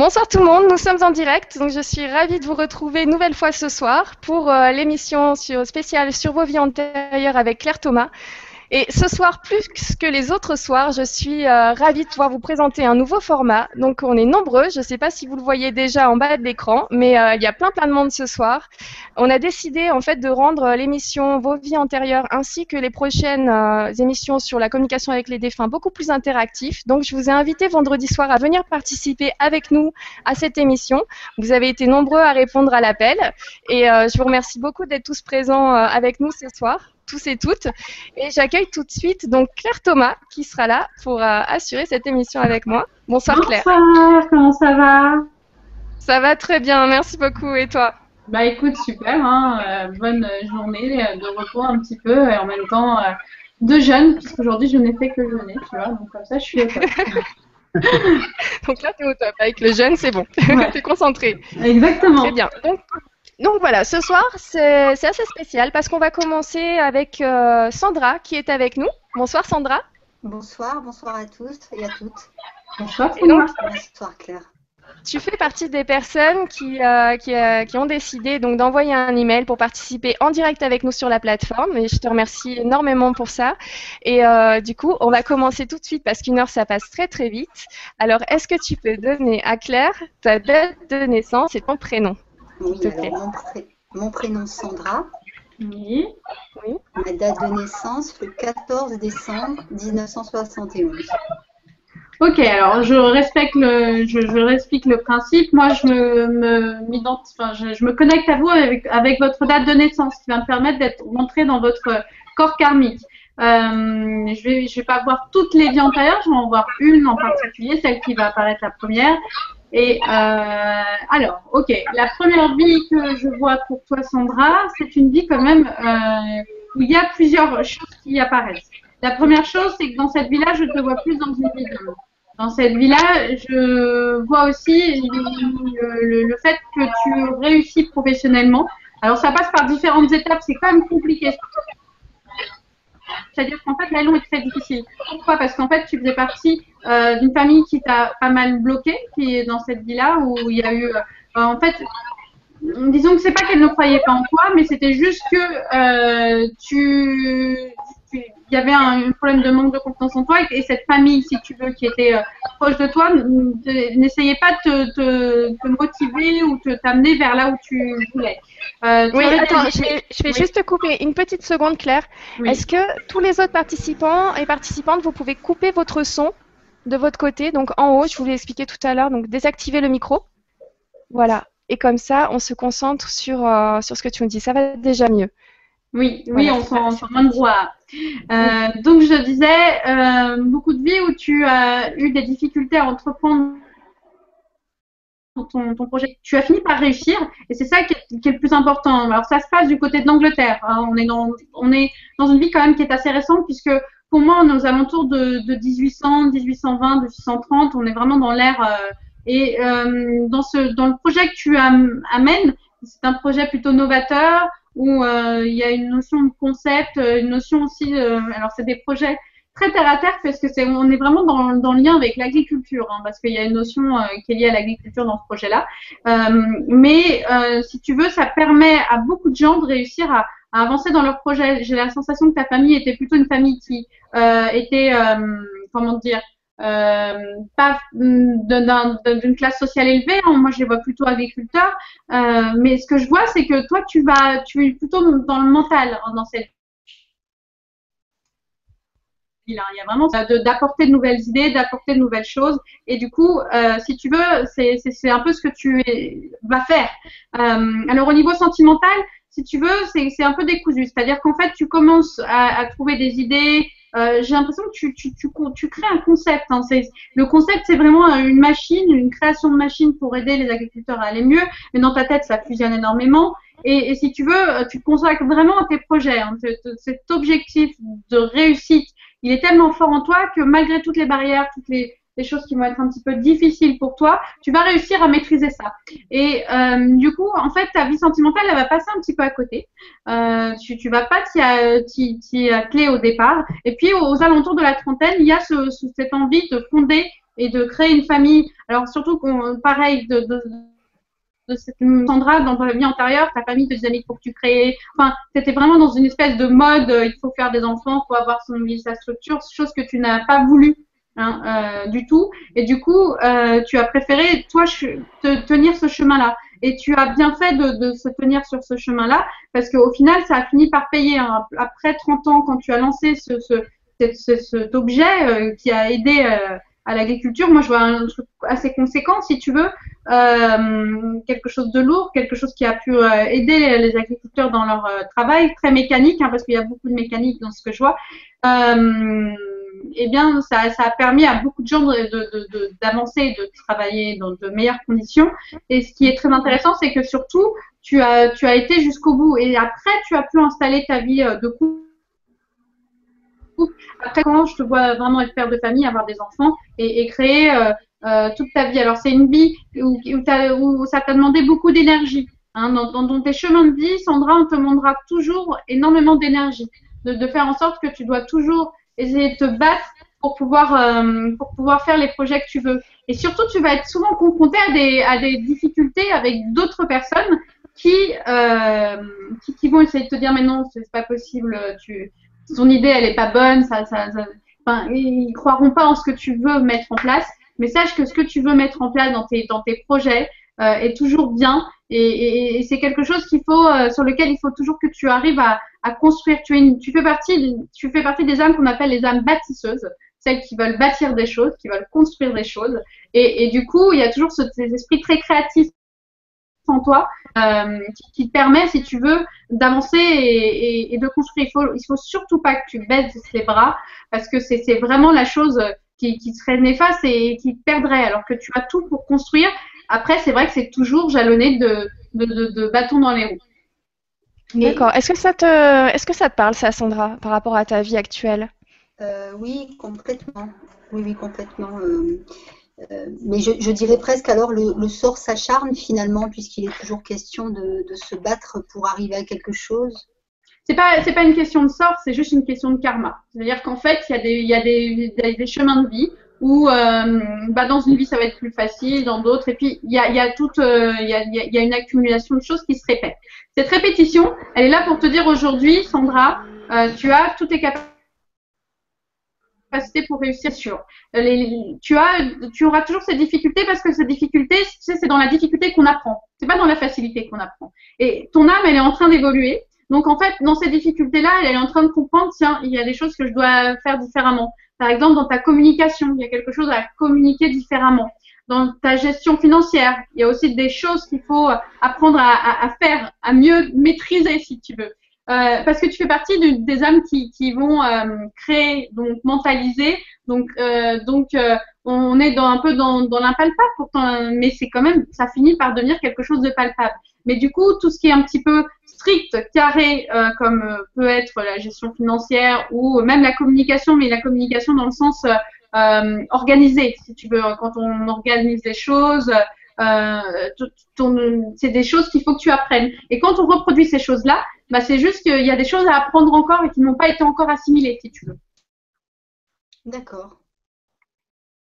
Bonsoir tout le monde, nous sommes en direct, donc je suis ravie de vous retrouver une nouvelle fois ce soir pour euh, l'émission spéciale sur vos vies antérieures avec Claire Thomas. Et ce soir, plus que les autres soirs, je suis euh, ravie de pouvoir vous présenter un nouveau format. Donc, on est nombreux. Je ne sais pas si vous le voyez déjà en bas de l'écran, mais euh, il y a plein plein de monde ce soir. On a décidé en fait de rendre l'émission Vos vies antérieures ainsi que les prochaines euh, émissions sur la communication avec les défunts beaucoup plus interactifs. Donc, je vous ai invité vendredi soir à venir participer avec nous à cette émission. Vous avez été nombreux à répondre à l'appel et je vous remercie beaucoup d'être tous présents avec nous ce soir tous et toutes. Et j'accueille tout de suite donc Claire Thomas qui sera là pour euh, assurer cette émission avec moi. Bonsoir Claire. Bonsoir, comment ça va? Ça va très bien, merci beaucoup. Et toi? Bah écoute, super, hein, euh, bonne journée euh, de repos un petit peu et en même temps de jeûne, puisqu'aujourd'hui je n'ai fait que jeûner, tu vois, donc comme ça je suis au top. donc là, tu es au top. Avec le jeûne, c'est bon. tu es concentré. Exactement. Très bien. Donc, donc voilà, ce soir, c'est assez spécial parce qu'on va commencer avec euh, Sandra qui est avec nous. Bonsoir Sandra. Bonsoir, bonsoir à tous et à toutes. Bonsoir Bonsoir Claire. Tu fais partie des personnes qui, euh, euh, qui, ont décidé donc d'envoyer un email pour participer en direct avec nous sur la plateforme et je te remercie énormément pour ça. Et du coup, on va commencer tout de suite parce qu'une heure ça passe très très vite. Alors, est-ce que tu peux donner à Claire ta date de naissance et ton prénom? Oui, alors mon, prénom Sandra. Oui. oui. Ma date de naissance, le 14 décembre 1971. Ok, alors je respecte le, je, je le principe. Moi, je me, enfin, je, me connecte à vous avec, avec, votre date de naissance, qui va me permettre d'être rentré dans votre corps karmique. Euh, je vais, je vais pas voir toutes les vies antérieures, je vais en voir une en particulier, celle qui va apparaître la première. Et euh, alors, ok, la première vie que je vois pour toi, Sandra, c'est une vie quand même euh, où il y a plusieurs choses qui apparaissent. La première chose, c'est que dans cette vie-là, je te vois plus dans une vie Dans cette vie-là, je vois aussi le, fait que tu réussis professionnellement. Alors, ça passe par différentes étapes, c'est quand même compliqué. C'est-à-dire qu'en fait, la est très difficile. Pourquoi? Parce qu'en fait, tu faisais partie euh, d'une famille qui t'a pas mal bloqué, qui est dans cette vie-là, où il y a eu. Euh, en fait, disons que c'est pas qu'elle ne croyait pas en toi, mais c'était juste que euh, tu, il y avait un, problème de manque de confiance en toi et, cette famille, si tu veux, qui était euh, proche de toi, n'essayait pas de te, te, motiver ou te t'amener vers là où tu voulais. Euh, oui, attends, je vais, je vais juste te couper une petite seconde, Claire. Est-ce que tous les autres participants et participantes, vous pouvez couper votre son de votre côté? Donc en haut, je vous l'ai expliqué tout à l'heure, donc désactiver le micro. Voilà. Et comme ça, on se concentre sur, euh, sur ce que tu nous dis. Ça va déjà mieux. Oui, oui, on moins de voix. Euh, donc je disais, euh, beaucoup de vies où tu as eu des difficultés à entreprendre ton, ton, projet. Tu as fini par réussir et c'est ça qui est, le plus important. Alors ça se passe du côté de l'Angleterre. Hein. On, est dans, on est dans une vie quand même qui est assez récente puisque pour moi on est aux alentours de, de 1800, 1820, 1830. On est vraiment dans l'ère. Euh, et euh, dans, ce, dans le projet que tu amènes, c'est un projet plutôt novateur où euh, il y a une notion de concept, euh, une notion aussi. Euh, alors c'est des projets très terre à terre parce que c'est on est vraiment dans, dans le lien avec l'agriculture hein, parce qu'il y a une notion qui est liée à l'agriculture dans ce projet-là. mais si tu veux, ça permet à beaucoup de gens de réussir à, à avancer dans leur projet. J'ai la sensation que ta famille était plutôt une famille qui était comment dire euh, pas d'une classe sociale élevée. Hein. Moi, je les vois plutôt agriculteurs. Euh, mais ce que je vois, c'est que toi, tu vas, tu es plutôt dans le mental hein, dans cette il y a vraiment d'apporter de nouvelles idées, d'apporter de nouvelles choses. Et du coup, euh, si tu veux, c'est un peu ce que tu vas faire. Euh, alors au niveau sentimental, si tu veux, c'est un peu décousu. C'est-à-dire qu'en fait, tu commences à, trouver des idées, euh, j'ai l'impression que tu, tu, tu, tu, crées un concept. Hein. Le concept, c'est vraiment une machine, une création de machine pour aider les agriculteurs à aller mieux. Mais dans ta tête, ça fusionne énormément. Et, et si tu veux, euh, tu te consacres vraiment à tes projets. Hein. Cet objectif de réussite, il est tellement fort en toi que malgré toutes les barrières, toutes les, des choses qui vont être un petit peu difficiles pour toi, tu vas réussir à maîtriser ça. Et euh, du coup, en fait, ta vie sentimentale, elle va passer un petit peu à côté. Euh, tu, tu vas pas t'y clé au départ. Et puis, aux, alentours de la trentaine, il y a ce, cette envie de fonder et de créer une famille. Alors surtout pareil, de, cette Sandra dans ta vie antérieure, ta famille te disait il faut que tu crées. Enfin, c'était vraiment dans une espèce de mode, euh, il faut faire des enfants, il faut avoir son sa structure, chose que tu n'as pas voulu. Hein, euh, du tout. Et du coup, euh, tu as préféré, toi, te tenir ce chemin-là. Et tu as bien fait de, se tenir sur ce chemin-là, parce qu'au final, ça a fini par payer. Hein. Après 30 ans, quand tu as lancé ce, ce, cet objet euh, qui a aidé à l'agriculture, moi, je vois un truc assez conséquent, si tu veux, quelque chose de lourd, quelque chose qui a pu aider les agriculteurs dans leur travail, très mécanique, hein, parce qu'il y a beaucoup de mécanique dans ce que je vois eh bien, ça, a permis à beaucoup de gens d'avancer, de, de, travailler dans de meilleures conditions. Et ce qui est très intéressant, c'est que surtout, tu as, été jusqu'au bout. Et après, tu as pu installer ta vie euh, de couple. Après, quand je te vois vraiment être père de famille, avoir des enfants et, et créer euh, euh, toute ta vie? Alors, c'est une vie où, ça t'a demandé beaucoup d'énergie. Hein. Dans, tes chemins de vie, Sandra, on te demandera toujours énormément d'énergie. De, faire en sorte que tu dois toujours de te battre pour pouvoir, euh, pour pouvoir faire les projets que tu veux. Et surtout, tu vas être souvent confronté à des, à des difficultés avec d'autres personnes qui, euh, qui, qui, vont essayer de te dire mais non, c'est pas possible, tu, ton idée elle est pas bonne, ça, ça, ça enfin, ils croiront pas en ce que tu veux mettre en place. Mais sache que ce que tu veux mettre en place dans tes, dans tes projets euh, est toujours bien et, et, et c'est quelque chose qu'il faut, euh, sur lequel il faut toujours que tu arrives à, à construire. Tu, es une, tu, fais partie, tu fais partie des âmes qu'on appelle les âmes bâtisseuses, celles qui veulent bâtir des choses, qui veulent construire des choses. Et, et du coup, il y a toujours ce, cet esprit très créatif en toi euh, qui, qui, te permet, si tu veux, d'avancer et, et, de construire. Il faut, il faut surtout pas que tu baisses les bras parce que c'est vraiment la chose qui, qui serait néfaste et qui te perdrait alors que tu as tout pour construire. Après, c'est vrai que c'est toujours jalonné de, de, de, de bâtons dans les roues. D'accord. Est-ce que ça te, est-ce que ça te parle, ça, Sandra, par rapport à ta vie actuelle? Euh, Oui, complètement. Oui, oui, complètement. Euh, euh, mais je, je, dirais presque alors le, le sort s'acharne finalement, puisqu'il est toujours question de, de, se battre pour arriver à quelque chose. C'est pas, c'est pas une question de sort, c'est juste une question de karma. C'est-à-dire qu'en fait, il y a des, il y a des, des, des chemins de vie où euh, bah, dans une vie ça va être plus facile, dans d'autres, et puis il y a, y a toute, euh, il y, a, y, a, une accumulation de choses qui se répètent. Cette répétition, elle est là pour te dire aujourd'hui, Sandra, euh, tu as toutes tes capacités pour réussir sur. Les, tu as, tu auras toujours ces difficultés parce que ces difficultés, tu sais, c'est dans la difficulté qu'on apprend. C'est pas dans la facilité qu'on apprend. Et ton âme, elle est en train d'évoluer. Donc en fait, dans ces difficultés-là, elle est en train de comprendre, tiens, il y a des choses que je dois faire différemment. Par exemple, dans ta communication, il y a quelque chose à communiquer différemment. Dans ta gestion financière, il y a aussi des choses qu'il faut apprendre à, à, à, faire, à mieux maîtriser, si tu veux. Euh, parce que tu fais partie de, des âmes qui, qui vont euh, créer, donc mentaliser. Donc, euh, donc euh, on est dans, un peu dans, dans l'impalpable pourtant, mais c'est quand même, ça finit par devenir quelque chose de palpable. Mais du coup, tout ce qui est un petit peu strict, carré, euh, comme euh, peut être la gestion financière ou même la communication, mais la communication dans le sens euh, organisé, si tu veux, quand on organise les choses, euh, c'est des choses qu'il faut que tu apprennes. Et quand on reproduit ces choses-là, bah, c'est juste qu'il y a des choses à apprendre encore et qui n'ont pas été encore assimilées, si tu veux. D'accord.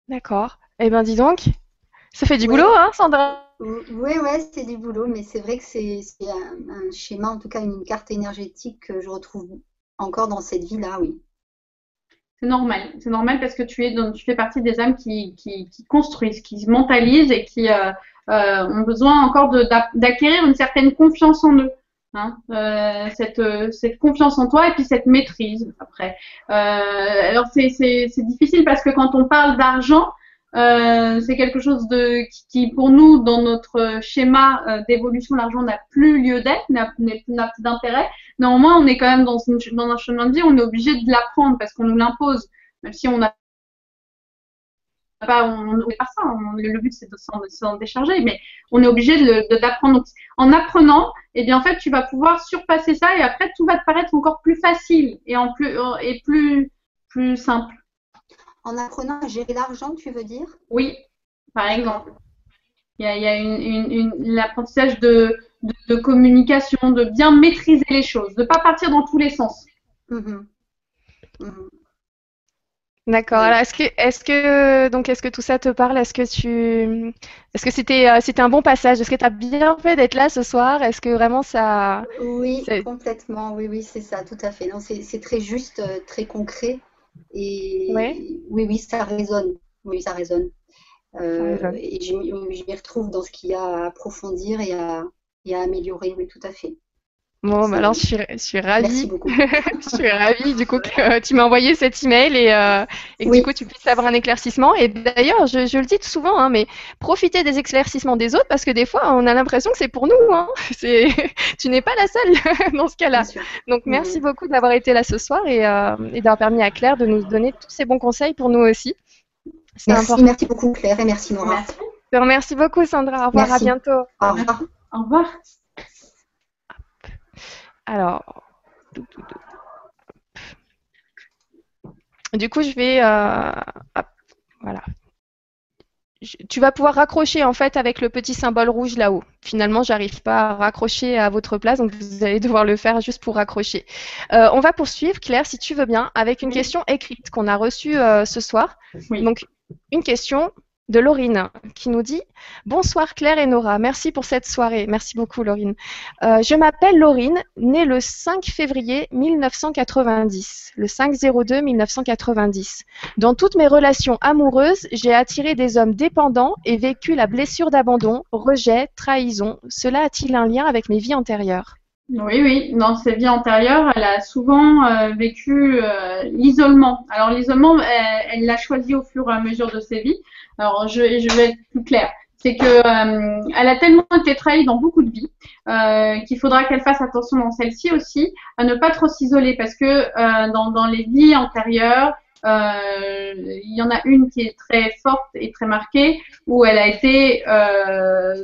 D'accord. Eh bien, dis donc, ça fait du ouais. boulot, hein, Sandra oui, ouais, c'est du boulot, mais c'est vrai que c'est un, schéma, en tout cas une carte énergétique que je retrouve encore dans cette vie-là, oui. C'est normal, c'est normal parce que tu, es dans, tu fais partie des âmes qui, qui, construisent, qui se mentalisent et qui euh, euh, ont besoin encore d'acquérir une certaine confiance en eux. Hein, euh, cette, cette confiance en toi et puis cette maîtrise après. Alors c'est difficile parce que quand on parle d'argent, euh, c'est quelque chose de qui, pour nous, dans notre schéma euh, d'évolution, l'argent n'a plus lieu d'être, n'a plus d'intérêt. Néanmoins, on est quand même dans, une, dans, un chemin de vie, on est obligé de l'apprendre parce qu'on nous l'impose, même si on n'a pas, on ne pas ça. On, le but c'est de s'en décharger, mais on est obligé d'apprendre. En apprenant, eh bien en fait, tu vas pouvoir surpasser ça et après tout va te paraître encore plus facile et en plus et plus plus simple. En apprenant à gérer l'argent, tu veux dire? Oui, par exemple. Il y a, il y a une, une, l'apprentissage de, de, de, communication, de bien maîtriser les choses, de ne pas partir dans tous les sens. Mmh. Mmh. D'accord. Alors, est-ce que, est-ce que, donc, est-ce que tout ça te parle? Est-ce que tu, est-ce que c'était, euh, c'était un bon passage? Est-ce que tu as bien fait d'être là ce soir? Est-ce que vraiment ça Oui, C'est- complètement. Oui, oui, c'est ça, tout à fait. Non, c'est c'est très juste, euh, très concret. Et oui, oui, ça résonne. Oui, ça résonne. Euh, résonne. et je m'y je m'y retrouve dans ce qu'il y a à approfondir et à, et à améliorer. Oui, tout à fait. Bon, bah alors, je suis, je suis Merci ravie. beaucoup. Je suis ravie du coup que euh, tu m'as envoyé cet email et, euh, et que Oui. du coup tu puisses avoir un éclaircissement. Et d'ailleurs, je, je le dis souvent, hein, mais profitez des éclaircissements des autres parce que des fois on a l'impression que c'est pour nous. Hein. C'est, tu n'es pas la seule dans ce cas-là. Donc merci beaucoup d'avoir été là ce soir et, euh, et d'avoir permis à Claire de nous donner tous ces bons conseils pour nous aussi. C'est Merci, important. merci beaucoup Claire et merci Nora. Merci. Je te remercie beaucoup Sandra. Au revoir, Merci. à bientôt. Au revoir. Au revoir. Alors, du coup, je vais, euh, hop, voilà. Je- Tu vas pouvoir raccrocher en fait avec le petit symbole rouge là-haut. Finalement, j'arrive pas à raccrocher à votre place, donc vous allez devoir le faire juste pour raccrocher. Euh, on va poursuivre, Claire, si tu veux bien, avec une Oui. question écrite qu'on a reçue euh, ce soir. Oui. Donc, une question de Laurine qui nous dit Bonsoir Claire et Nora, merci pour cette soirée. Merci beaucoup Laurine. Euh, je m'appelle Laurine, née le 5 février 1990, le 5-02 1990. Dans toutes mes relations amoureuses, j'ai attiré des hommes dépendants et vécu la blessure d'abandon, rejet, trahison. Cela a-t-il un lien avec mes vies antérieures? Oui, oui. Dans ses vies antérieures, elle a souvent euh, vécu euh, l'isolement. Alors l'isolement, elle l'a choisi au fur et à mesure de ses vies. Alors je, je vais être plus claire. C'est que euh, elle a tellement été trahie dans beaucoup de vies euh, qu'il faudra qu'elle fasse attention dans celle-ci aussi à ne pas trop s'isoler parce que euh, dans, dans les vies antérieures, euh, il y en a une qui est très forte et très marquée où elle a été euh,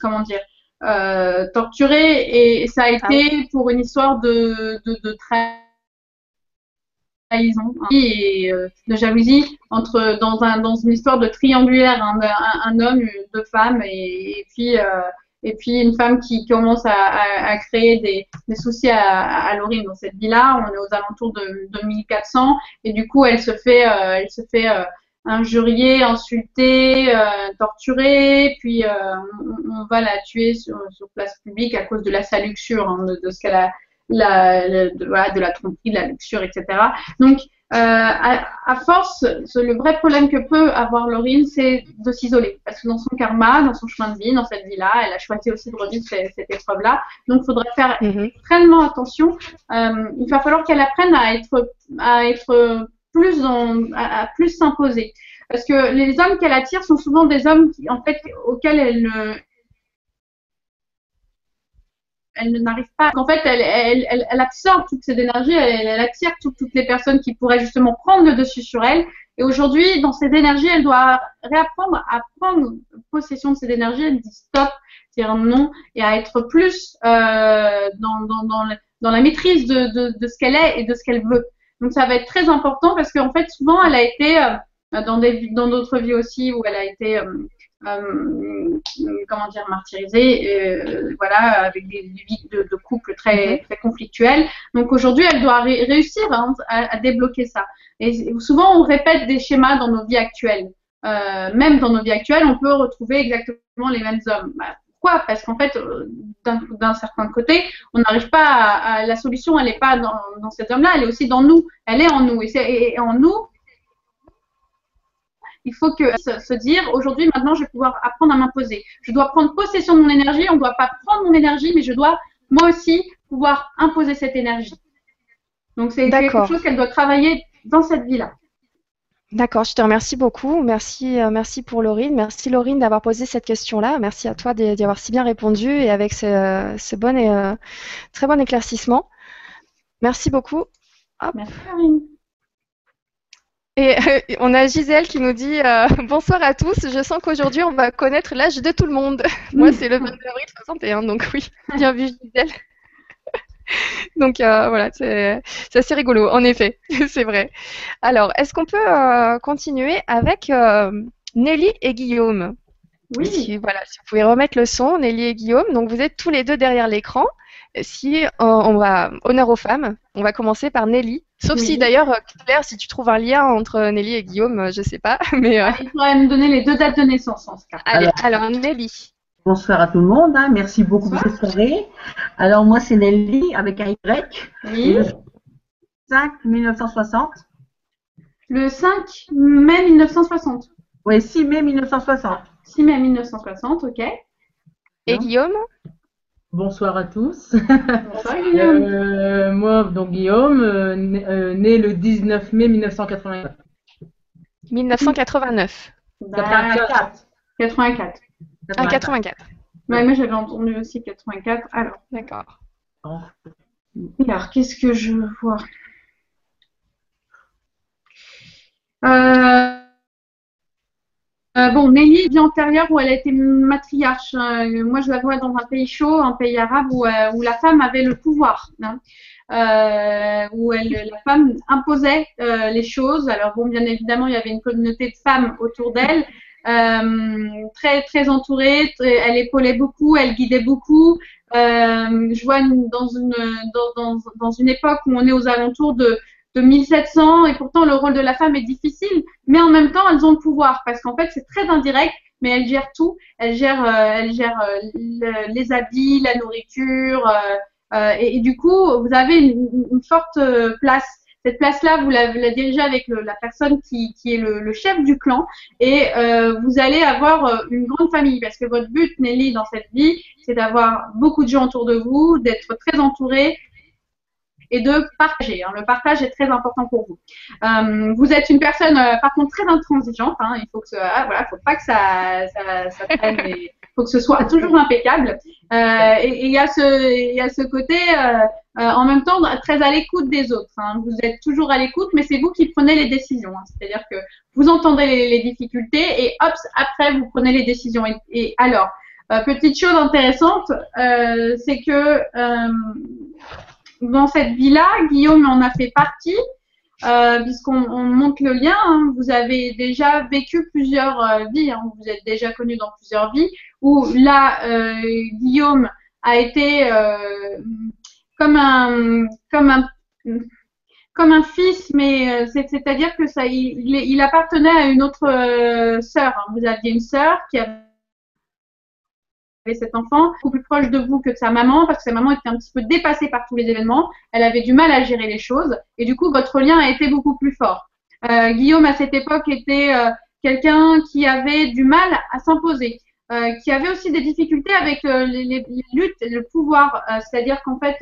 comment dire euh, torturée et ça a été pour une histoire de, de, de trahison hein, et euh, de jalousie entre dans un dans une histoire de triangulaire hein, un, un homme deux femmes et, et puis euh, et puis une femme qui commence à, à, à créer des, des soucis à, à Laurine dans cette vie-là. On est aux alentours de, de 1400 et du coup elle se fait euh, elle se fait euh, injurier, insulter, euh, torturer, puis euh, on, on va la tuer sur, sur place publique à cause de la sa luxure, hein, de, de ce qu'elle a, la, de, voilà, de la tromperie, de la luxure, etc. Donc, euh, à, à force, ce- le vrai problème que peut avoir Laurine, c'est de s'isoler, parce que dans son karma, dans son chemin de vie, dans cette vie-là, elle a choisi aussi de revivre cette, cette épreuve-là. Donc, il faudrait faire extrêmement attention. Euh, il va falloir qu'elle apprenne à être, à être plus dans, à, plus s'imposer. Parce que les hommes qu'elle attire sont souvent des hommes qui, en fait, auxquels elle ne, elle n'arrive pas. En fait, elle, elle, elle, elle absorbe toute cette énergie, elle, attire toutes, toutes les personnes qui pourraient justement prendre le dessus sur elle. Et aujourd'hui, dans cette énergie, elle doit réapprendre à prendre possession de cette énergie, elle dit stop, dire non, et à être plus euh, dans, dans, dans, la maîtrise de, de ce qu'elle est et de ce qu'elle veut. Donc ça va être très important parce qu'en fait, souvent, elle a été euh, dans des dans d'autres vies aussi où elle a été euh, euh, comment dire martyrisée, voilà, avec des, des vies de, de couple très très conflictuelles. Donc aujourd'hui, elle doit ré- réussir hein, à, à débloquer ça. Et souvent, on répète des schémas dans nos vies actuelles. Même dans nos vies actuelles, on peut retrouver exactement les mêmes hommes. Bah, pourquoi Parce qu'en fait, euh, d'un certain côté, on n'arrive pas à, à- la solution, elle n'est pas dans, dans cet homme-là, elle est aussi dans nous. Elle est en nous. Et, c'est- et- et en nous, il faut que se, se dire aujourd'hui, maintenant, je vais pouvoir apprendre à m'imposer. Je dois prendre possession de mon énergie. On ne doit pas prendre mon énergie, mais je dois moi aussi pouvoir imposer cette énergie. Donc c'est quelque chose qu'elle doit travailler dans cette vie-là. D'accord, je te remercie beaucoup. Merci, euh, merci pour Laurine. Merci Laurine d'avoir posé cette question-là. Merci à toi d'y avoir si bien répondu et avec ce, ce bon et euh, très bon éclaircissement. Merci beaucoup. Merci Karine. Et euh, on a Gisèle qui nous dit bonsoir à tous. Je sens qu'aujourd'hui on va connaître l'âge de tout le monde. Moi c'est le 22 avril 61, donc oui, bien vu Gisèle. Donc euh, voilà, c'est assez rigolo, en effet, c'est vrai. Alors, est-ce qu'on peut euh, continuer avec euh, Nelly et Guillaume? Oui. Si, voilà, si vous pouvez remettre le son, Nelly et Guillaume. Donc vous êtes tous les deux derrière l'écran. si on va honneur aux femmes, on va commencer par Nelly. Sauf si d'ailleurs, Claire, si tu trouves un lien entre Nelly et Guillaume, je sais pas. Mais Il faudrait me donner les deux dates de naissance en ce cas. Allez, alors, Nelly. Bonsoir à tout le monde, hein. merci beaucoup pour cette soirée. Alors moi c'est Nelly avec un Y. Oui. Le 5 1960. Le 5 mai 1960. Oui, 6 mai 1960. 6 mai 1960, ok. Et Guillaume? Bonsoir à tous. Bonsoir Guillaume. Euh, moi, donc Guillaume, euh, né, euh, né le 19 mai 1989. 1989. D'accord. 84. Ah, 84. Ouais, moi j'avais entendu aussi 84. Alors, D'accord. alors qu'est-ce que je vois? Euh, euh, bon, Nelly, vie antérieure où elle a été matriarche. Euh, moi, je la vois dans un pays chaud, un pays arabe où, euh, où la femme avait le pouvoir, hein. Euh, où elle, la femme imposait euh, les choses. Alors bon, bien évidemment, il y avait une communauté de femmes autour d'elle, très très entourée. elle épaulait beaucoup, elle guidait beaucoup. Euh, je vois dans une dans, dans, une époque où on est aux alentours de de 1700 et pourtant le rôle de la femme est difficile, mais en même temps elles ont le pouvoir parce qu'en fait c'est très indirect, mais elles gèrent tout. Elles gèrent, euh, elles gèrent euh, le- les habits, la nourriture, euh, euh, et, du coup vous avez une, forte euh, place. Cette place-là, vous la, vous la dirigez avec le- la personne qui, qui est le, le chef du clan et euh, vous allez avoir euh, une grande famille parce que votre but, Nelly, dans cette vie, c'est d'avoir beaucoup de gens autour de vous, d'être très entouré et de partager. hein. Le partage est très important pour vous. Euh, vous êtes une personne, euh, par contre, très intransigeante. hein. Il faut que ce, ah, voilà, faut pas que ça, ça, ça traîne. Il faut que ce soit toujours impeccable. Euh, et il y a ce, il y a ce côté, euh, euh, en même temps, très à l'écoute des autres. hein. Vous êtes toujours à l'écoute, mais c'est vous qui prenez les décisions. hein. C'est-à-dire que vous entendez les, les difficultés et hop, après vous prenez les décisions. Et, et alors, euh, petite chose intéressante, euh, c'est que euh, dans cette vie-là, Guillaume en a fait partie, euh, puisqu'on on monte le lien. hein. Vous avez déjà vécu plusieurs euh, vies, hein. vous êtes déjà connu dans plusieurs vies, où là, euh, Guillaume a été euh, comme un, comme un, comme un fils, mais euh, c'est- c'est-à-dire que ça, il, il appartenait à une autre sœur. hein. Vous aviez une sœur qui avait cet enfant beaucoup plus proche de vous que de sa maman parce que sa maman était un petit peu dépassée par tous les événements. Elle avait du mal à gérer les choses et du coup votre lien a été beaucoup plus fort. Euh, Guillaume à cette époque était euh, quelqu'un qui avait du mal à s'imposer, euh, qui avait aussi des difficultés avec les, luttes le pouvoir. C'est-à-dire qu'en fait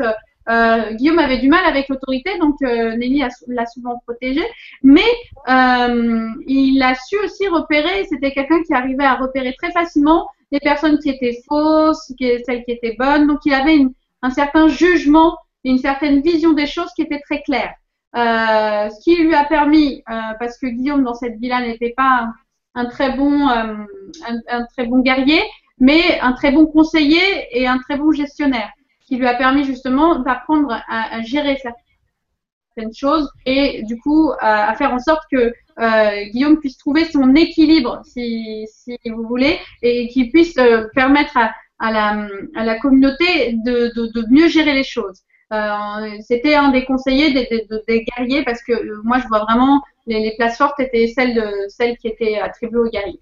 euh, Guillaume avait du mal avec l'autorité, donc euh, Nelly l'a souvent protégé, mais euh, il a su aussi repérer. C'était quelqu'un qui arrivait à repérer très facilement les personnes qui étaient fausses, celles qui étaient bonnes. Donc il avait un certain jugement une certaine vision des choses qui était très claire. Ce qui lui a permis, parce que Guillaume dans cette vie-là n'était pas un, très bon, un très bon guerrier, mais un très bon conseiller et un très bon gestionnaire, qui lui a permis justement d'apprendre à, à gérer certaines choses et du coup à, à faire en sorte que euh, Guillaume puisse trouver son équilibre, si, si vous voulez, et qu'il puisse euh, permettre à, à, la, à la communauté de, de, de mieux gérer les choses. Euh, C'était un des conseillers des, des, des guerriers parce que moi je vois vraiment les, les places fortes étaient celles de celles qui étaient attribuées aux guerriers.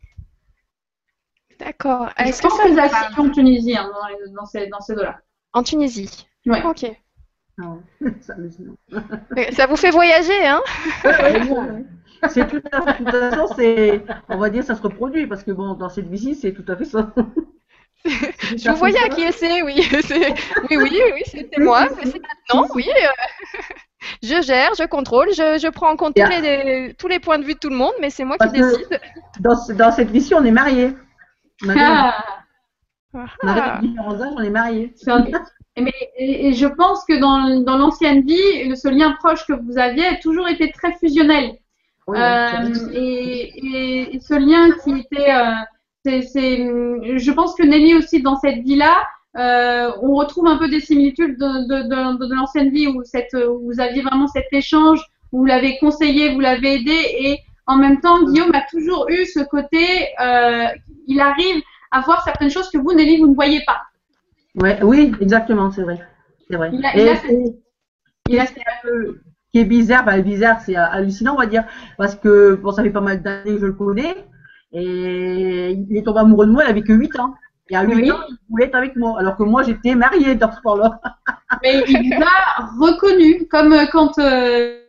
D'accord. Est-ce que ça vous en Tunisie hein, dans ces, dans ces deux-là. En Tunisie. Ouais. Ok. Non, ça, mais sinon. Ça vous fait voyager, hein? C'est tout à fait, de toute façon, c'est, on va dire, ça se reproduit parce que bon, dans cette vie c'est tout à fait ça. Je vous voyais acquiescer, oui. C'est- Oui, oui, oui, c'était moi. C'est maintenant, oui. euh, Je gère, je contrôle, je, je prends en compte tous les, tous les points de vue de tout le monde, mais c'est moi qui Parce décide. Dans, dans cette vie on est mariés. Ah, Ah. les différents âges, on est mariés. c'est un- mais, et, et je pense que dans, dans l'ancienne vie, le- ce lien proche que vous aviez a toujours été très fusionnel. Oui, Euh, et, et- et ce lien qui était, euh, c'est, c'est- je pense que Nelly aussi dans cette vie-là, euh, on retrouve un peu des similitudes de, de, de, de l'ancienne vie où, cette, où vous aviez vraiment cet échange, où vous l'avez conseillé, vous l'avez aidé, et en même temps, Guillaume a toujours eu ce côté, euh, il arrive à voir certaines choses que vous, Nelly, vous ne voyez pas. Ouais, oui, exactement, c'est vrai. C'est vrai. Il a- Et- il a- et- Il a- euh, qui est bizarre, enfin bizarre, c'est hallucinant, on va dire, parce que bon, ça fait pas mal d'années que je le connais, et il est tombé amoureux de moi, il avait que 8 ans. Il y a 8 Oui. ans, il voulait être avec moi, alors que moi j'étais mariée dans ce temps-là. Mais il vous a reconnu, comme euh, quand euh,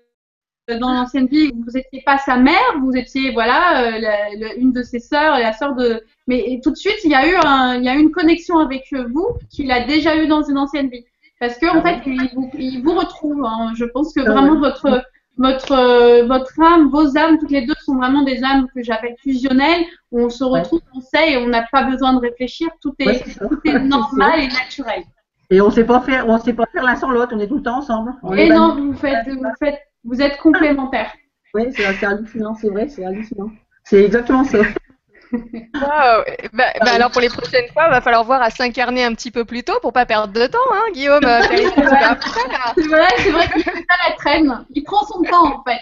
dans l'ancienne vie, vous n'étiez pas sa mère, vous étiez voilà euh, la- la- une de ses sœurs, la sœur de. Mais tout de suite, il y a eu un, il y a eu une connexion avec euh, vous qu'il a déjà eu dans une ancienne vie, parce que en Ah fait, il vous, il vous retrouve. hein. Je pense que Ah vraiment ouais. votre votre euh, votre âme, vos âmes, toutes les deux sont vraiment des âmes que j'appelle fusionnelles, où on se Ouais. retrouve, on sait et on n'a pas besoin de réfléchir, tout est, Ouais, c'est ça. tout est normal et naturel. Et on sait pas faire, on sait pas faire l'un sans l'autre, on est tout le temps ensemble. On Et non, vous faites, vous faites, vous êtes complémentaires. Oui, c'est hallucinant, c'est vrai, c'est hallucinant. C'est exactement ça. Wow. Bah, bah alors pour les prochaines fois, il va falloir voir à s'incarner un petit peu plus tôt pour pas perdre de temps, hein, Guillaume. euh. C'est vrai, c'est vrai qu'il fait pas la traîne. Il prend son temps en fait.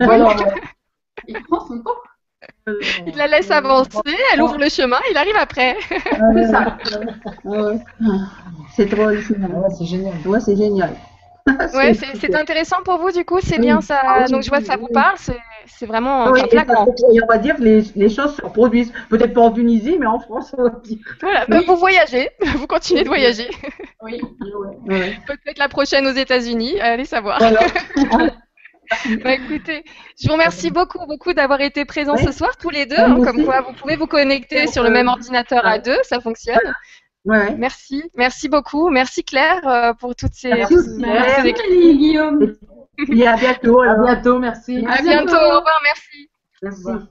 Voilà. Il prend son temps. Il la laisse avancer, elle ouvre le chemin, il arrive après. C'est ça. Ouais, c'est génial. Ouais, c'est génial. Ouais, c'est intéressant pour vous du coup, c'est Oui. bien ça. Ah oui, Donc je vois que ça vous parle, c'est vraiment Oui, flagrant. et on va dire que les, les choses se reproduisent. Peut-être pas en Tunisie, mais en France, on va dire. Voilà, bah, vous voyagez, vous continuez de voyager. Oui. Ouais. Peut-être la prochaine aux États-Unis, allez savoir. Voilà. Bah, écoutez, je vous remercie beaucoup, beaucoup d'avoir été présents Ouais. ce soir, tous les deux. Hein, comme quoi, vous pouvez vous connecter sur le euh, même ordinateur à deux, ça fonctionne. Ouais. Merci, merci beaucoup. Merci Claire euh, pour toutes ces. Merci ces Merci. Guillaume. Et à bientôt. À bientôt, merci. À bientôt, au revoir, merci. Merci.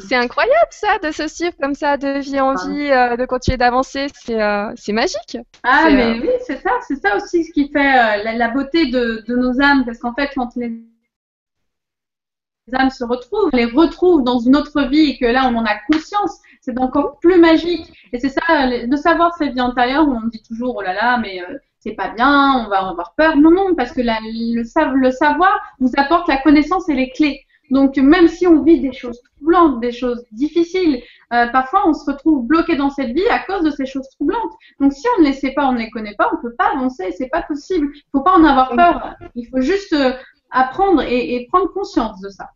C'est incroyable ça, de se suivre comme ça, de vie en vie, euh, de continuer d'avancer, c'est euh, c'est magique. Ah mais euh, oui, c'est ça, c'est ça aussi ce qui fait euh, la, la beauté de, de nos âmes, parce qu'en fait, quand les les âmes se retrouvent, on les retrouve dans une autre vie et que là on en a conscience, c'est encore plus magique. Et c'est ça, de savoir cette vie antérieure on dit toujours oh là là, mais euh, c'est pas bien, on va avoir peur. Non, non, parce que la- le, sa- le savoir vous apporte la connaissance et les clés. Donc même si on vit des choses troublantes, des choses difficiles, euh, parfois on se retrouve bloqué dans cette vie à cause de ces choses troublantes. Donc si on ne les sait pas, on ne les connaît pas, on peut pas avancer, c'est pas possible. Il faut pas en avoir peur. Il faut juste euh, apprendre et prendre conscience de ça.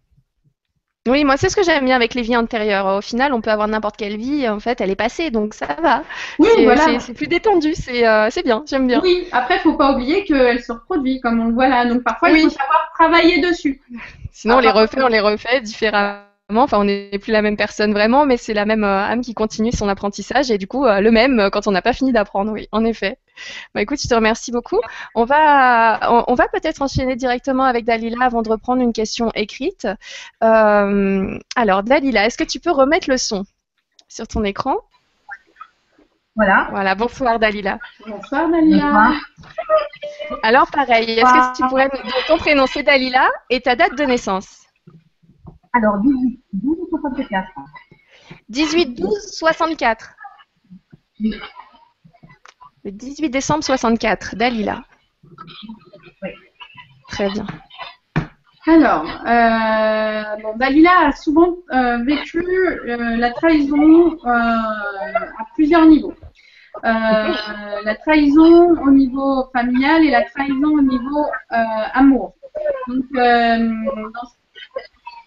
Oui, moi c'est ce que j'aime bien avec les vies antérieures. Au final, on peut avoir n'importe quelle vie, en fait, elle est passée, donc ça va. Oui, c'est voilà. c'est- plus détendu, c'est euh, c'est bien, j'aime bien. Oui, après, faut pas oublier qu'elle se reproduit, comme on le voit là. Donc parfois, Oui. il faut savoir travailler dessus. Sinon, on les Ah, refait, on les refait différemment. Enfin, on n'est plus la même personne vraiment, mais c'est la même euh, âme qui continue son apprentissage et du coup, euh, le même euh, quand on n'a pas fini d'apprendre, oui, en effet. Bah, écoute, je te remercie beaucoup. On va, on, on va peut-être enchaîner directement avec Dalila avant de reprendre une question écrite. Euh, alors, Dalila, est-ce que tu peux remettre le son sur ton écran? Voilà. Voilà, bonsoir Dalila. Bonsoir. Bonsoir. Alors, pareil, est-ce que tu pourrais nous ton prénom? C'est Dalila et ta date de naissance? Alors, 18, 12 ou 64 18 12 64. Le 18 décembre 64, Dalila. Oui. Très bien. Alors, euh, bon, Dalila a souvent euh, vécu euh, la trahison euh, à plusieurs niveaux. Euh, la trahison au niveau familial et la trahison au niveau euh, amour. Donc, euh, dans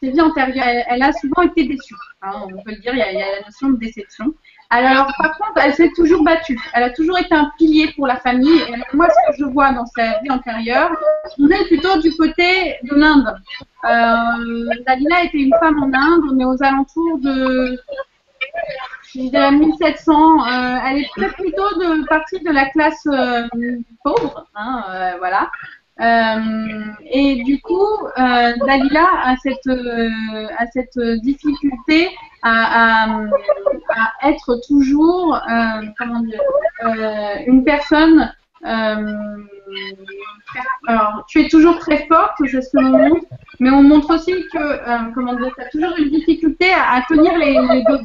ses vies antérieures, elle, a souvent été déçue. hein, on peut le dire, il y, a, la notion de déception. Alors, par contre, elle s'est toujours battue. Elle a toujours été un pilier pour la famille. Moi, ce que je vois dans sa vie antérieure, on est plutôt du côté de l'Inde. Euh, Dalila était une femme en Inde, est aux alentours de je dirais 1700. Euh, elle est plutôt de partie de la classe euh, pauvre, hein, euh, voilà. Euh, et du coup, euh, Dalila a cette, euh, a cette difficulté à, être toujours, une personne. euh, alors, tu es toujours très forte, c'est ce que l'on montre, mais on montre aussi que, tu as toujours une difficulté à, tenir les, les deux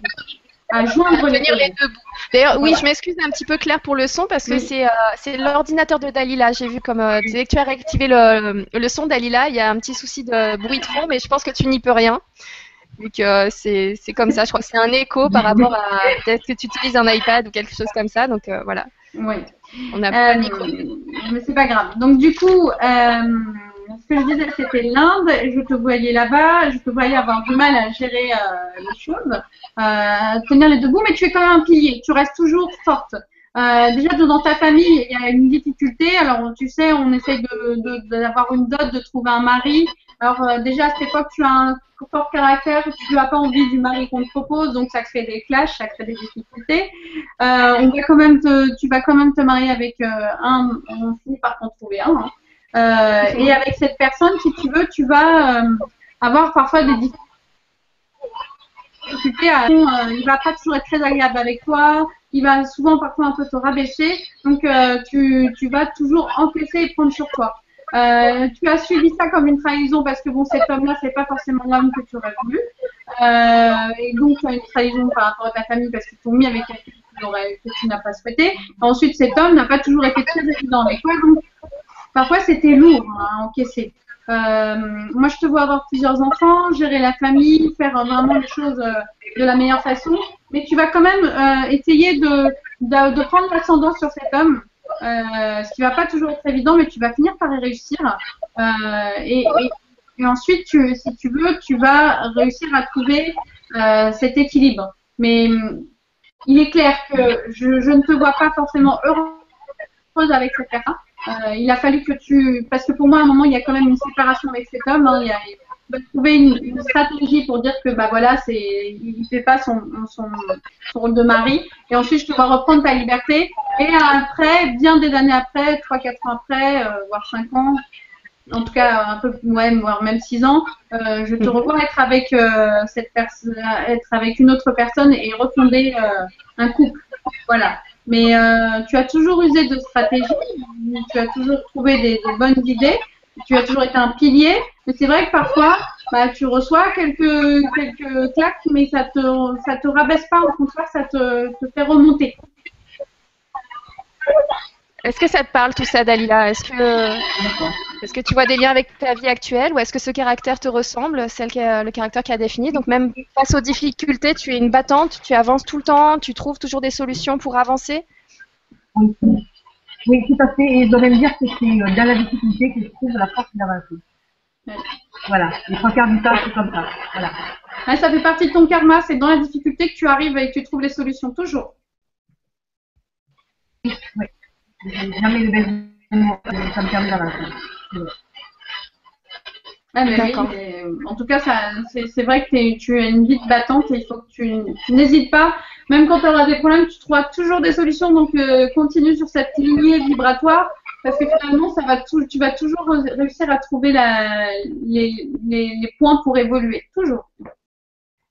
à joindre les deux les bouts. deux bouts. D'ailleurs, oui, Voilà. je m'excuse un petit peu Claire pour le son parce que Oui. c'est euh, c'est l'ordinateur de Dalila. J'ai vu comme euh, dès que tu as réactivé le, le son Dalila, il y a un petit souci de bruit de fond, mais je pense que tu n'y peux rien. Vu que euh, c'est c'est comme ça, je crois que c'est un écho par rapport à peut-être que tu utilises un iPad ou quelque chose comme ça. Donc voilà. Oui. On a pas le micro. mais c'est pas grave. Donc du coup, ce que je disais, c'était l'Inde. Je te voyais là-bas. Je te voyais avoir du mal à gérer les choses, à tenir les deux bouts, mais tu es quand même un pilier. Tu restes toujours forte. Euh, déjà dans ta famille, il y a une difficulté. Alors tu sais, on essaye d'avoir une dot, de trouver un mari. Alors euh, déjà à cette époque, tu as un fort caractère, tu n'as pas envie du mari qu'on te propose, donc ça crée des clashs, ça crée des difficultés. Euh, on va quand même te, tu vas quand même te marier avec euh, un, on finit par t'en trouver un. hein. Euh, et avec cette personne, si tu veux, tu vas euh, avoir parfois des difficultés. À, euh, il va pas toujours être très agréable avec toi. Il va souvent parfois un peu te rabaisser. Donc euh, tu, vas toujours encaisser et prendre sur toi. Euh, tu as suivi ça comme une trahison parce que bon, cet homme-là, c'est pas forcément l'homme que tu aurais voulu. Et donc, tu as une trahison par rapport à ta famille parce qu'ils t'ont mis avec quelqu'un que tu n'as pas souhaité. Ensuite, cet homme n'a pas toujours été très évident avec toi. Donc, parfois, c'était lourd hein, à encaisser. Euh, moi, je te vois avoir plusieurs enfants, gérer la famille, faire vraiment les choses euh, de la meilleure façon. Mais tu vas quand même euh, essayer de, prendre l'ascendant sur cet homme. Ce qui va pas toujours être évident, mais tu vas finir par y réussir. Et, ensuite, si tu veux, tu vas réussir à trouver cet équilibre. Mais il est clair que je, je ne te vois pas forcément heureuse avec cette personne. Euh, il a fallu que tu, parce que pour moi, à un moment, il y a quand même une séparation avec cet homme. hein. il, y a, il va trouver une, une stratégie pour dire que bah voilà, c'est, il fait pas son, son, son rôle de mari. Et ensuite, je te vois reprendre ta liberté. Et après, bien des années après, 3-4 ans après, euh, voire 5 ans, en tout cas un peu ouais, voire même 6 ans, euh, je te revois être avec cette personne, être avec une autre personne et refonder un couple. Voilà. Mais euh, tu as toujours usé de stratégie, tu as toujours trouvé des, bonnes idées, tu as toujours été un pilier. Mais c'est vrai que parfois, bah, tu reçois quelques quelques claques, mais ça te ça te rabaisse pas. Au contraire, ça te, te fait remonter. Est-ce que ça te parle tout ça, Dalila Est-ce que, est-ce que tu vois des liens avec ta vie actuelle ou est-ce que ce caractère te ressemble, celle qui a- le caractère qui a défini? Donc même face aux difficultés, tu es une battante, tu avances tout le temps, tu trouves toujours des solutions pour avancer? Oui, tout à fait. Et je dois même dire que c'est euh, dans la difficulté que je trouve la force d'avancer. Ouais. Voilà, les trois quarts du temps, c'est comme ça. Voilà. Ouais, ça fait partie de ton karma. C'est dans la difficulté que tu arrives et que tu trouves les solutions toujours. Oui. Jamais ça me. Ah, mais oui, mais, euh, en tout cas, c'est, vrai que tu as une vie de battante et il faut que tu, tu n'hésites pas. Même quand tu auras des problèmes, tu trouveras toujours des solutions. Donc, euh, continue sur cette lignée vibratoire parce que finalement, ça va tou- tu vas toujours réussir à trouver la, les, les, les points pour évoluer. Toujours.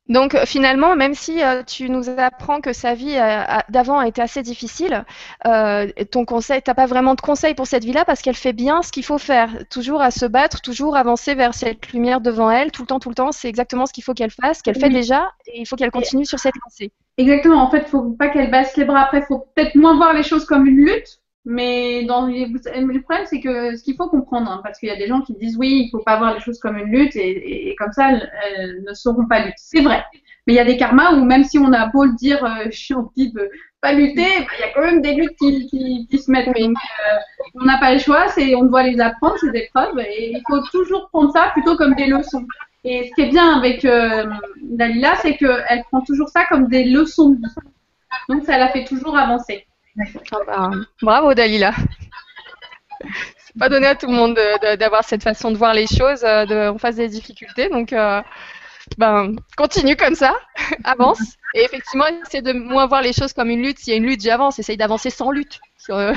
Donc finalement, même si euh, tu nous apprends que sa vie euh, d'avant a été assez difficile, euh, ton conseil, t'as pas vraiment de conseil pour cette vie-là parce qu'elle fait bien ce qu'il faut faire, toujours à se battre, toujours avancer vers cette lumière devant elle, tout le temps, tout le temps. C'est exactement ce qu'il faut qu'elle fasse, qu'elle fait déjà, et il faut qu'elle continue sur cette lancée. Exactement. En fait, faut pas qu'elle baisse les bras. Après, faut peut-être moins voir les choses comme une lutte. Mais dans les... le problème, c'est que ce qu'il faut comprendre, hein, parce qu'il y a des gens qui disent oui, il faut pas voir les choses comme une lutte et, et- et comme ça, elles, ne sauront pas lutter. C'est vrai. Mais il y a des karmas où même si on a beau le dire, euh, je suis envie de pas lutter, bah, il y a quand même des luttes qui, qui, qui se mettent. Donc, euh, on n'a pas le choix, c'est on doit les apprendre ces épreuves et il faut toujours prendre ça plutôt comme des leçons. Et ce qui est bien avec euh, Dalila, c'est qu'elle prend toujours ça comme des leçons de vie. Donc ça la fait toujours avancer. Ah bah, bravo Dalila. C'est pas donné à tout le monde de- de- d'avoir cette façon de voir les choses euh, de, en face des difficultés. Donc, euh, ben, continue comme ça, avance. Et effectivement, essaie de moins voir les choses comme une lutte. S'il y a une lutte, j'avance. Essaye d'avancer sans lutte. Euh,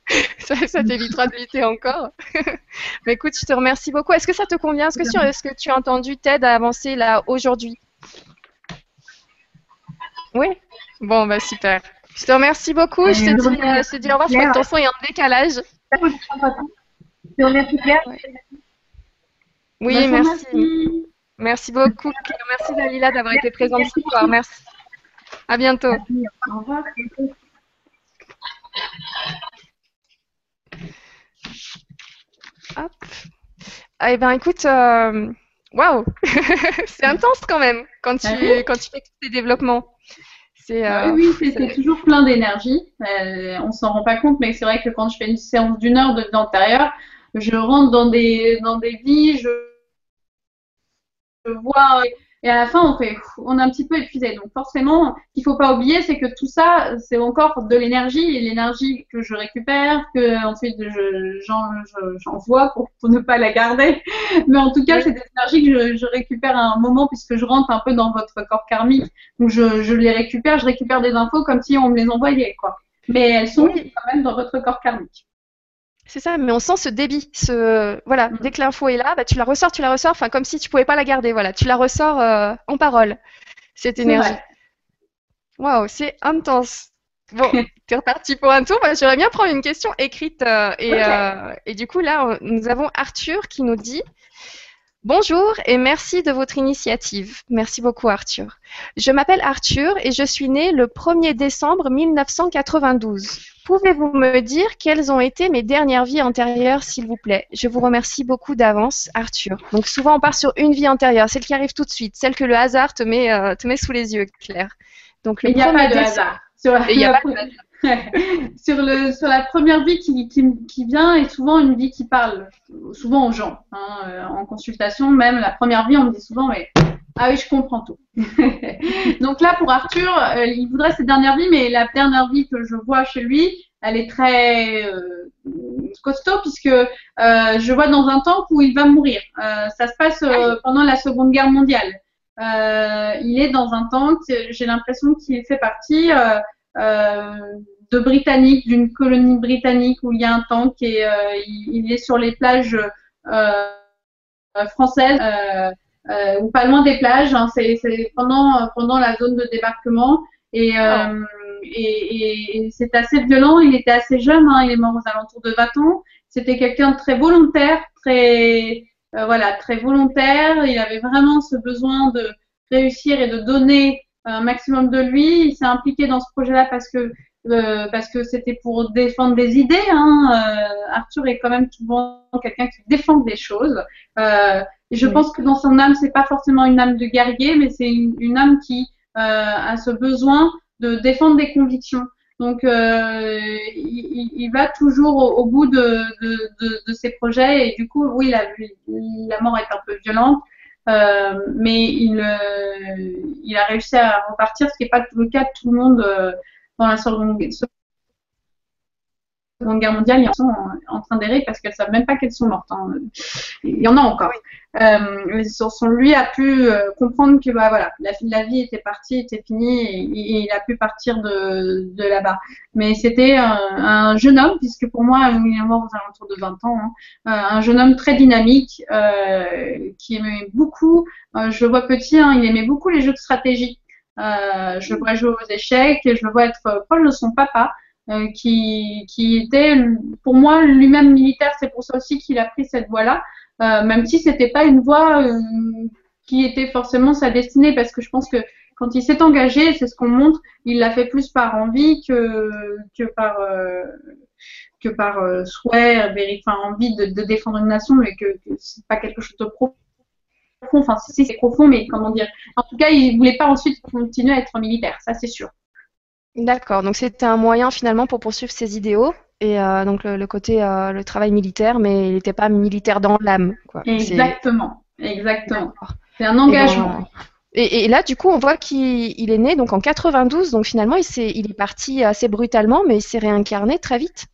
ça ça t'évitera de lutter encore. Mais écoute, je te remercie beaucoup. Est-ce que ça te convient? Est-ce que, tu- est-ce que tu as entendu t'aide à avancer là aujourd'hui? Oui? Bon, bah super. Je te remercie beaucoup. Je te Euh, dis, euh, je te dis au revoir. Je crois que ton son est en décalage. Je te remercie Claire. Oui, merci. Merci beaucoup. Merci Dalila d'avoir été présente ce soir. Merci. À bientôt. Au revoir. Hop. Ah, eh ben, écoute, euh, waouh, c'est intense quand même quand tu, Ah quand tu fais tous ces développements. C'est C'est, Ah euh, oui, oui, c'est toujours plein d'énergie. Euh, on s'en rend pas compte, mais c'est vrai que quand je fais une séance d'une heure de vie antérieure, je rentre dans des, dans des vies, je, je vois, et à la fin, on fait, on est un petit peu épuisé. Donc forcément, ce qu'il faut pas oublier, c'est que tout ça, c'est encore de l'énergie, et l'énergie que je récupère, que ensuite je, j'en, je- j'envoie pour, pour ne pas la garder. Mais en tout cas, c'est des énergies que je, je récupère à un moment puisque je rentre un peu dans votre corps karmique. Donc je, je les récupère, je récupère des infos comme si on me les envoyait, quoi. Mais elles sont Oui. quand même dans votre corps karmique. C'est ça, mais on sent ce débit, ce voilà, Mm. dès que l'info est là, bah, tu la ressors, tu la ressors, enfin comme si tu pouvais pas la garder, voilà, tu la ressors euh, en parole, cette énergie. Waouh, c'est intense. Bon, t'es reparti pour un tour. Bah, J'aimerais bien prendre une question écrite euh, et, euh, et du coup là, on- nous avons Arthur qui nous dit Bonjour et merci de votre initiative. Merci beaucoup Arthur. Je m'appelle Arthur et je suis né le 1er décembre 1992. Pouvez-vous me dire quelles ont été mes dernières vies antérieures, s'il vous plaît? Je vous remercie beaucoup d'avance, Arthur. Donc souvent on part sur une vie antérieure, celle qui arrive tout de suite, celle que le hasard te met, euh, te met sous les yeux, Claire. Donc le Mais il n'y a 1er pas de hasard. Il a pas de sur, le, sur la première vie qui, qui, qui vient est souvent une vie qui parle souvent aux gens. hein, euh, en consultation, même la première vie, on me dit souvent, mais ah oui, je comprends tout. Donc là, pour Arthur, euh, il voudrait cette dernière vie, mais la dernière vie que je vois chez lui, elle est très euh, costaud puisque euh, je vois dans un temps où il va mourir. Ça se passe pendant la Seconde Guerre mondiale. Il est dans un temps, que j'ai l'impression qu'il fait partie de Britannique, d'une colonie britannique où il y a un tank et euh, il, il est sur les plages euh, françaises euh, euh, ou pas loin des plages. hein. c'est c'est pendant pendant la zone de débarquement et euh, et, et- et c'est assez violent. Il était assez jeune, hein, il est mort aux alentours de 20 ans. C'était quelqu'un de très volontaire, très euh, voilà, très volontaire. Il avait vraiment ce besoin de réussir et de donner un maximum de lui. Il s'est impliqué dans ce projet-là parce que euh, parce que c'était pour défendre des idées. Hein. Euh, Arthur est quand même souvent quelqu'un qui défend des choses. Euh, et je Oui. pense que dans son âme, c'est pas forcément une âme de guerrier, mais c'est une, une âme qui euh, a ce besoin de défendre des convictions. Donc, euh, il, il- il va toujours au, au bout de, de, de, de ses projets et du coup, oui, la, la mort est un peu violente, euh, mais il, euh, il a réussi à repartir, ce qui n'est pas le cas de tout le monde euh, dans la seconde, seconde guerre mondiale. Il y en sont en, train d'errer parce qu'elles ne savent même pas qu'elles sont mortes. hein. Il y en a encore. Euh, lui a pu euh, comprendre que bah, voilà, la, vie était partie, était finie et, il a pu partir de, là-bas. Mais c'était un, un jeune homme, puisque pour moi, il est mort aux alentours de 20 ans, hein, euh, un jeune homme très dynamique qui aimait beaucoup, je vois petit, hein, il aimait beaucoup les jeux de stratégie. Je le vois jouer aux échecs je le vois être proche de son papa. Euh, qui, qui était pour moi lui-même militaire, c'est pour ça aussi qu'il a pris cette voie-là. Euh, même si c'était pas une voie euh, qui était forcément sa destinée, parce que je pense que quand il s'est engagé, c'est ce qu'on montre, il l'a fait plus par envie que que par euh, que par euh, souhait, enfin envie de, de défendre une nation, mais que, que c'est pas quelque chose de profond. Enfin, si, c'est profond, mais comment dire En tout cas, il voulait pas ensuite continuer à être militaire, ça c'est sûr. D'accord, donc c'était un moyen finalement pour poursuivre ses idéaux et euh, donc le, le côté euh, le travail militaire, mais il n'était pas militaire dans l'âme, quoi. C'est- Exactement, exactement. C'est un Et, engagement. ben, et- et là, du coup, on voit qu'il il est né donc en 92, donc finalement, il, s'est- il est parti assez brutalement, mais il s'est réincarné très vite.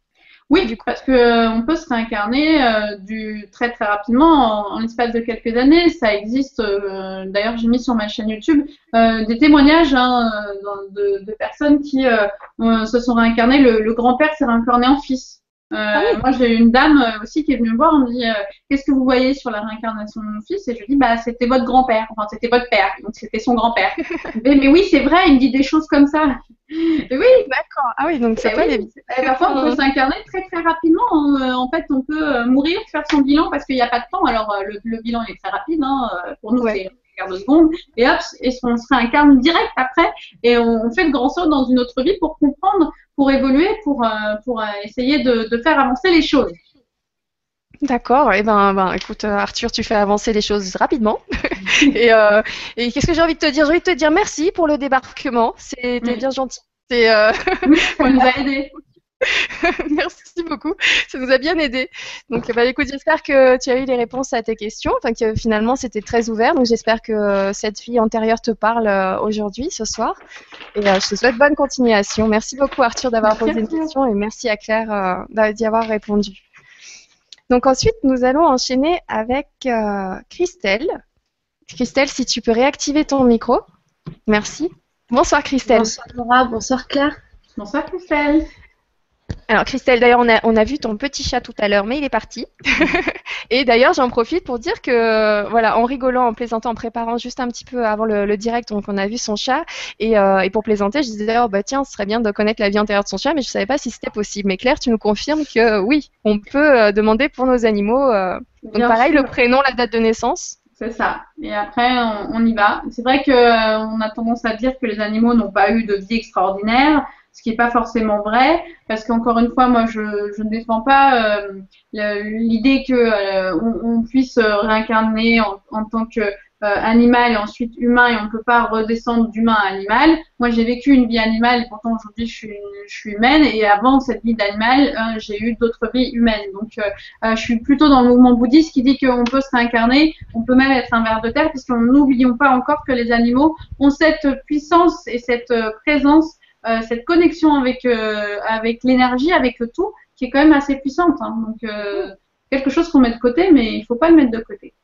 Oui, parce que euh, peut se réincarner euh, du très très rapidement en, l'espace de quelques années. Ça existe. euh, D'ailleurs, j'ai mis sur ma chaîne YouTube des témoignages hein, de, de personnes qui se sont réincarnées. Le, le grand-père s'est réincarné en fils. Euh, oui. Moi, j'ai eu une dame euh, aussi qui est venue me voir. Elle me dit euh, Qu'est-ce que vous voyez sur la réincarnation de mon fils? Et je lui dis Bah, c'était votre grand-père. Enfin, c'était votre père. Donc, c'était son grand-père. mais, mais oui, c'est vrai. Il me dit des choses comme ça. Oui, D'accord. Ah oui, donc ça eh peut oui, vite. eh, parfois, on peut s'incarner très très rapidement. Euh, En fait, on peut euh, mourir, faire son bilan parce qu'il n'y a pas de temps. Alors, euh, le, le bilan est très rapide. Hein. euh, Pour nous, Ouais. c'est quart de seconde. Et hop, et on se réincarne direct après. Et on, on fait le grand saut dans une autre vie pour comprendre, pour évoluer, pour, euh, pour euh, essayer de, de faire avancer les choses. D'accord. Et ben, ben, écoute, euh, Arthur, tu fais avancer les choses rapidement. et euh, et qu'est-ce que j'ai envie de te dire? J'ai envie de te dire merci pour le débarquement. C'était Oui. bien gentil. C'est, euh, Ça nous a aidés. Merci beaucoup, ça nous a bien aidé. Donc, bah, écoute, j'espère que tu as eu les réponses à tes questions, enfin que finalement c'était très ouvert. Donc, j'espère que euh, cette fille antérieure te parle euh, aujourd'hui, ce soir. Et euh, je te souhaite bonne continuation. Merci beaucoup, Arthur, d'avoir posé une question et merci à Claire euh, d'a- d'y avoir répondu. Donc, ensuite, nous allons enchaîner avec euh, Christelle. Christelle, si tu peux réactiver ton micro. Merci. Bonsoir, Christelle. Bonsoir Laura, bonsoir Claire. Bonsoir Christelle. Alors Christelle, d'ailleurs, on a, on a vu ton petit chat tout à l'heure, mais il est parti. et d'ailleurs, j'en profite pour dire que, voilà, en rigolant, en plaisantant, en préparant juste un petit peu avant le, le direct, donc on a vu son chat. Et, euh, et pour plaisanter, je disais, oh bah tiens, ce serait bien de connaître la vie antérieure de son chat, mais je savais pas si c'était possible. Mais Claire, tu nous confirmes que oui, on peut euh, demander pour nos animaux. euh, donc Bien pareil, sûr. le prénom, la date de naissance. C'est ça. Et après, on, on y va. C'est vrai que euh, on a tendance à dire que les animaux n'ont pas eu de vie extraordinaire, ce qui n'est pas forcément vrai, parce qu'encore une fois, moi, je, ne défends pas euh, l'idée que euh, on, on puisse réincarner en, tant que euh, et ensuite humain et on ne peut pas redescendre d'humain à animal. Moi, j'ai vécu une vie animale et pourtant aujourd'hui je suis, humaine et avant cette vie d'animal, euh, j'ai eu d'autres vies humaines. Donc, euh, euh, je suis plutôt dans le mouvement bouddhiste qui dit qu'on peut se réincarner, on peut même être un ver de terre, puisqu'on n'oublions pas encore que les animaux ont cette puissance et cette présence, euh, cette connexion avec euh, avec l'énergie, avec le tout, qui est quand même assez puissante. hein. Donc, euh, quelque chose qu'on met de côté, mais il faut pas le mettre de côté.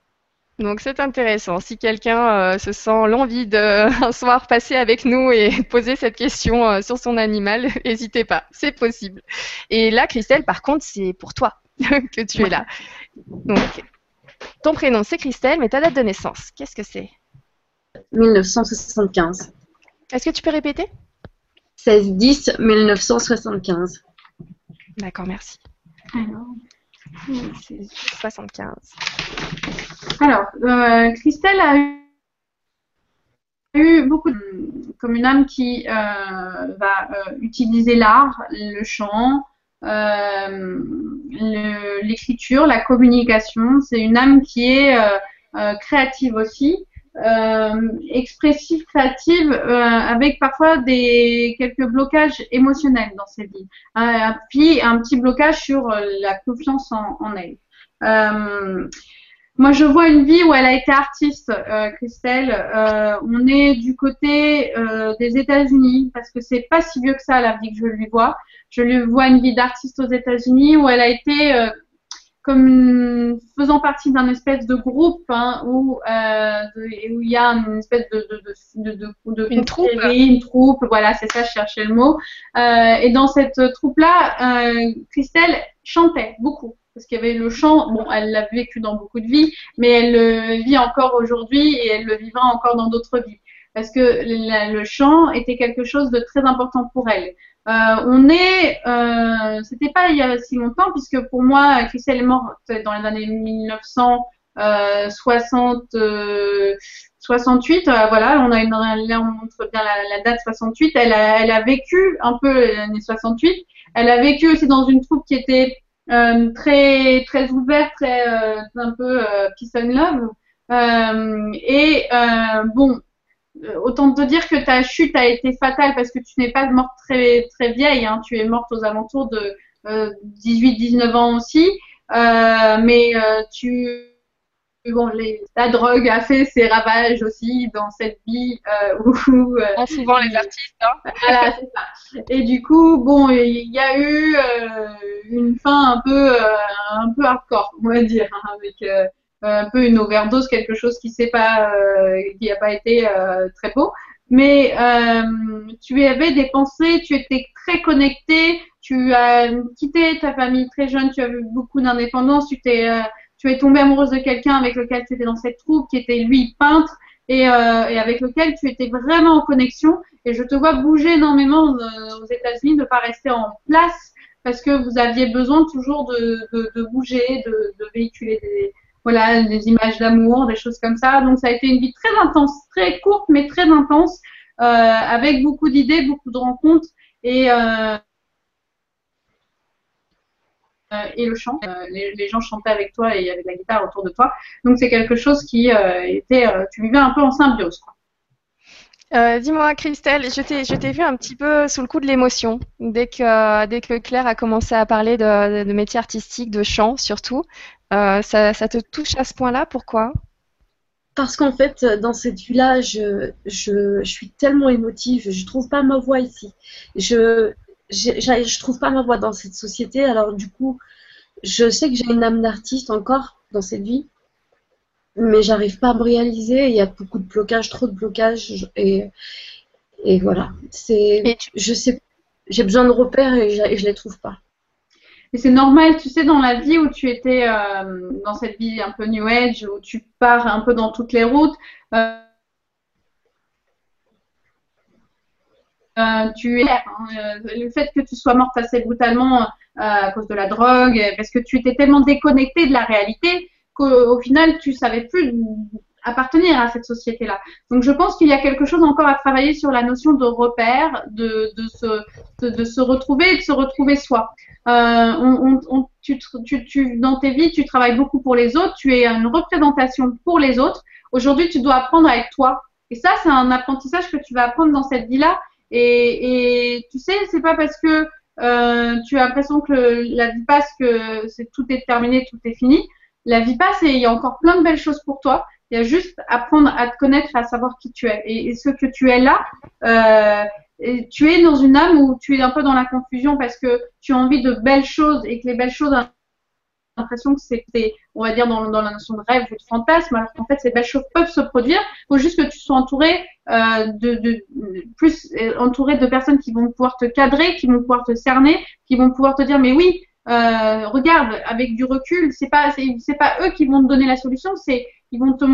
Donc c'est intéressant. Si quelqu'un euh, se sent l'envie de un soir passer avec nous et poser cette question euh, sur son animal, n'hésitez pas, c'est possible. Et là, Christelle, par contre, c'est pour toi que tu es là. Donc, ton prénom c'est Christelle, mais ta date de naissance, qu'est-ce que c'est? 1975. Est-ce que tu peux répéter? 16-10 1975. D'accord, merci. Alors, C'est 75. Alors, euh, Christelle a eu, beaucoup de, comme une âme qui euh, va euh, utiliser l'art, le chant, euh, le- l'écriture, la communication. C'est une âme qui est euh, euh, créative aussi, euh, expressive, créative, euh, avec parfois des quelques blocages émotionnels dans ses vies. Un, puis un petit blocage sur euh, la confiance en, en elle. Euh, moi, je vois une vie où elle a été artiste, euh, Christelle. Euh, on est du côté euh, des États-Unis parce que c'est pas si vieux que ça la vie que je lui vois. Je lui vois une vie d'artiste aux États-Unis où elle a été euh, comme une- faisant partie d'un espèce de groupe hein, où euh, de- où il y a une espèce de de de de, Une troupe. une troupe. Voilà, c'est ça, je cherchais le mot. Euh, et dans cette troupe-là, euh, Christelle chantait beaucoup parce qu'il y avait le chant. Bon, elle l'a vécu dans beaucoup de vies, mais elle le vit encore aujourd'hui et elle le vivra encore dans d'autres vies. Parce que le chant était quelque chose de très important pour elle. Euh, on est, euh, c'était pas il y a si longtemps, puisque pour moi, Christelle est morte dans les années 1960, euh, 68. euh, voilà, on a une, là on montre bien la, la date 68. Elle a, elle a vécu un peu les années 68. Elle a vécu aussi dans une troupe qui était euh, très très ouverte, très euh, un peu euh, peace and love. Euh, et euh, bon, euh, autant te dire que ta chute a été fatale parce que tu n'es pas morte très très vieille. Hein, tu es morte aux alentours de euh, 18-19 ans aussi. Euh, mais euh, tu bon, les, la drogue a fait ses ravages aussi dans cette vie euh, où, euh, souvent les artistes, hein. voilà, c'est ça. Et du coup, bon, il y a eu euh, une fin un peu, euh, un peu hardcore, on va dire, hein, avec euh, un peu une overdose, quelque chose qui s'est pas, euh, qui a pas été euh, très beau. Mais euh, tu avais des pensées, tu étais très connecté, tu as quitté ta famille très jeune, tu as eu beaucoup d'indépendance, tu t'es, euh, tu es tombée amoureuse de quelqu'un avec lequel tu étais dans cette troupe, qui était lui peintre et, euh, et avec lequel tu étais vraiment en connexion. Et je te vois bouger énormément euh, aux États-Unis, de pas rester en place parce que vous aviez besoin toujours de, de, de bouger, de, de véhiculer des, voilà, des images d'amour, des choses comme ça. Donc ça a été une vie très intense, très courte mais très intense, euh, avec beaucoup d'idées, beaucoup de rencontres et euh, et le chant. Euh, les, gens chantaient avec toi et il y avait la guitare autour de toi. Donc c'est quelque chose qui euh, était, euh, tu vivais un peu en symbiose. Euh, Dis-moi, Christelle, je t'ai, je t'ai vu un petit peu sous le coup de l'émotion dès que, dès que Claire a commencé à parler de métier artistique, de chant surtout. Euh, ça, ça te touche à ce point-là? Pourquoi? Parce qu'en fait, dans cette vie-là, je, je, je suis tellement émotive, je trouve pas ma voix ici. Je, je, je trouve pas ma voix dans cette société, alors du coup, je sais que j'ai une âme d'artiste encore dans cette vie, mais j'arrive pas à me réaliser. Il y a beaucoup de blocages, trop de blocages, et, et voilà. C'est, Et tu- je sais, j'ai besoin de repères et je, je les trouve pas. Et c'est normal, tu sais, dans la vie où tu étais euh, dans cette vie un peu New Age, où tu pars un peu dans toutes les routes, euh, euh, tu es, le fait que tu sois morte assez brutalement à cause de la drogue, parce que tu étais tellement déconnectée de la réalité qu'au au final, tu savais plus appartenir à cette société-là. Donc, je pense qu'il y a quelque chose encore à travailler sur la notion de repère, de, de, se, de, de se retrouver et de se retrouver soi. Euh, on, on, tu, tu, tu, dans tes vies, tu travailles beaucoup pour les autres, tu es une représentation pour les autres. Aujourd'hui, tu dois apprendre à être toi. Et ça, c'est un apprentissage que tu vas apprendre dans cette vie-là. Et, et tu sais, c'est pas parce que euh, tu as l'impression que la vie passe que c'est tout est terminé, tout est fini. La vie passe et il y a encore plein de belles choses pour toi. Il y a juste apprendre à te connaître, à savoir qui tu es. Et, ce que tu es là, euh, tu es dans une âme où tu es un peu dans la confusion parce que tu as envie de belles choses et que les belles choses, on a l'impression que c'est, on va dire, dans, la notion de rêve ou de fantasme, alors qu'en fait, ces belles choses peuvent se produire. Il faut juste que tu sois entouré euh, de, plus euh, entouré de personnes qui vont pouvoir te cadrer, qui vont pouvoir te cerner, qui vont pouvoir te dire, mais oui, regarde, avec du recul, c'est pas, c'est pas eux qui vont te donner la solution, c'est ils vont te,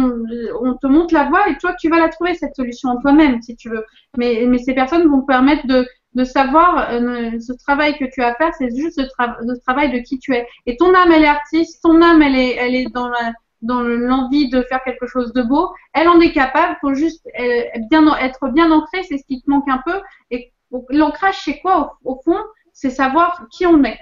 on te montre la voie et toi tu vas la trouver cette solution en toi-même si tu veux. Mais, mais ces personnes vont te permettre de, savoir euh, ce travail que tu as à faire, c'est juste le, tra- le travail de qui tu es. Et ton âme, elle est artiste, ton âme, elle est, dans l'envie de faire quelque chose de beau. Elle en est capable, faut juste être bien ancré, c'est ce qui te manque un peu. Et l'ancrage, c'est quoi au, fond? C'est savoir qui on est.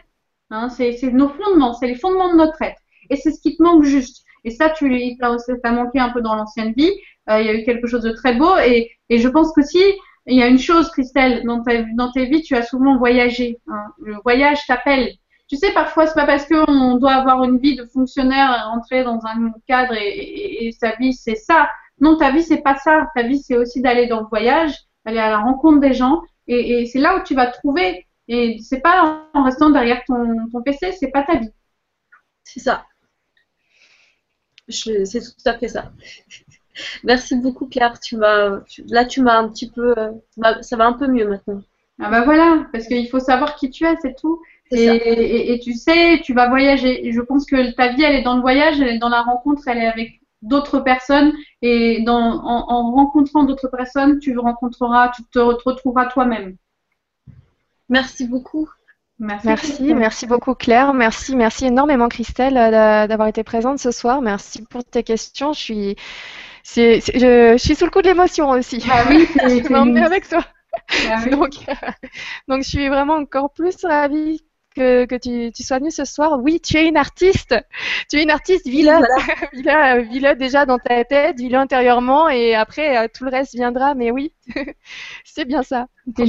Hein, c'est nos fondements, c'est les fondements de notre être. Et c'est ce qui te manque juste. Et ça, tu ça t'a manqué un peu dans l'ancienne vie. Euh, il y a eu quelque chose de très beau. Et, je pense qu'aussi, il y a une chose, Christelle, dans, ta, dans tes vies, tu as souvent voyagé. hein. Le voyage t'appelle. Tu sais, parfois, c'est pas parce qu'on doit avoir une vie de fonctionnaire, entrer dans un cadre et, sa vie, c'est ça. Non, ta vie, c'est pas ça. Ta vie, c'est aussi d'aller dans le voyage, aller à la rencontre des gens. Et, et c'est là où tu vas te trouver. Et c'est pas en restant derrière ton, ton PC, c'est pas ta vie. C'est ça. C'est tout à fait ça. Merci beaucoup Claire. Tu m'as, tu- là tu m'as un petit peu, euh, ça va un peu mieux maintenant. Ah bah voilà, parce qu'il faut savoir qui tu es, c'est tout. Et, ça. et- et tu sais, tu vas voyager. Et je pense que ta vie, elle est dans le voyage, elle est dans la rencontre, elle est avec d'autres personnes. Et dans, en, en rencontrant d'autres personnes, tu rencontreras, tu te retrouveras toi-même. Merci beaucoup. Merci. Merci, beaucoup Claire, merci, merci énormément Christelle euh, d'a- d'avoir été présente ce soir. Merci pour tes questions. Je suis, c'est- je, je suis sous le coup de l'émotion aussi. Ah oui, Je m'emmener avec toi. Ah oui. Donc, donc je suis vraiment encore plus ravie que, que tu, tu sois venue ce soir. Oui, tu es une artiste. Tu es une artiste, vis-le. Voilà. Vis-le déjà dans ta tête, vis-le intérieurement et après euh, tout le reste viendra. Mais oui, c'est bien ça. Donc,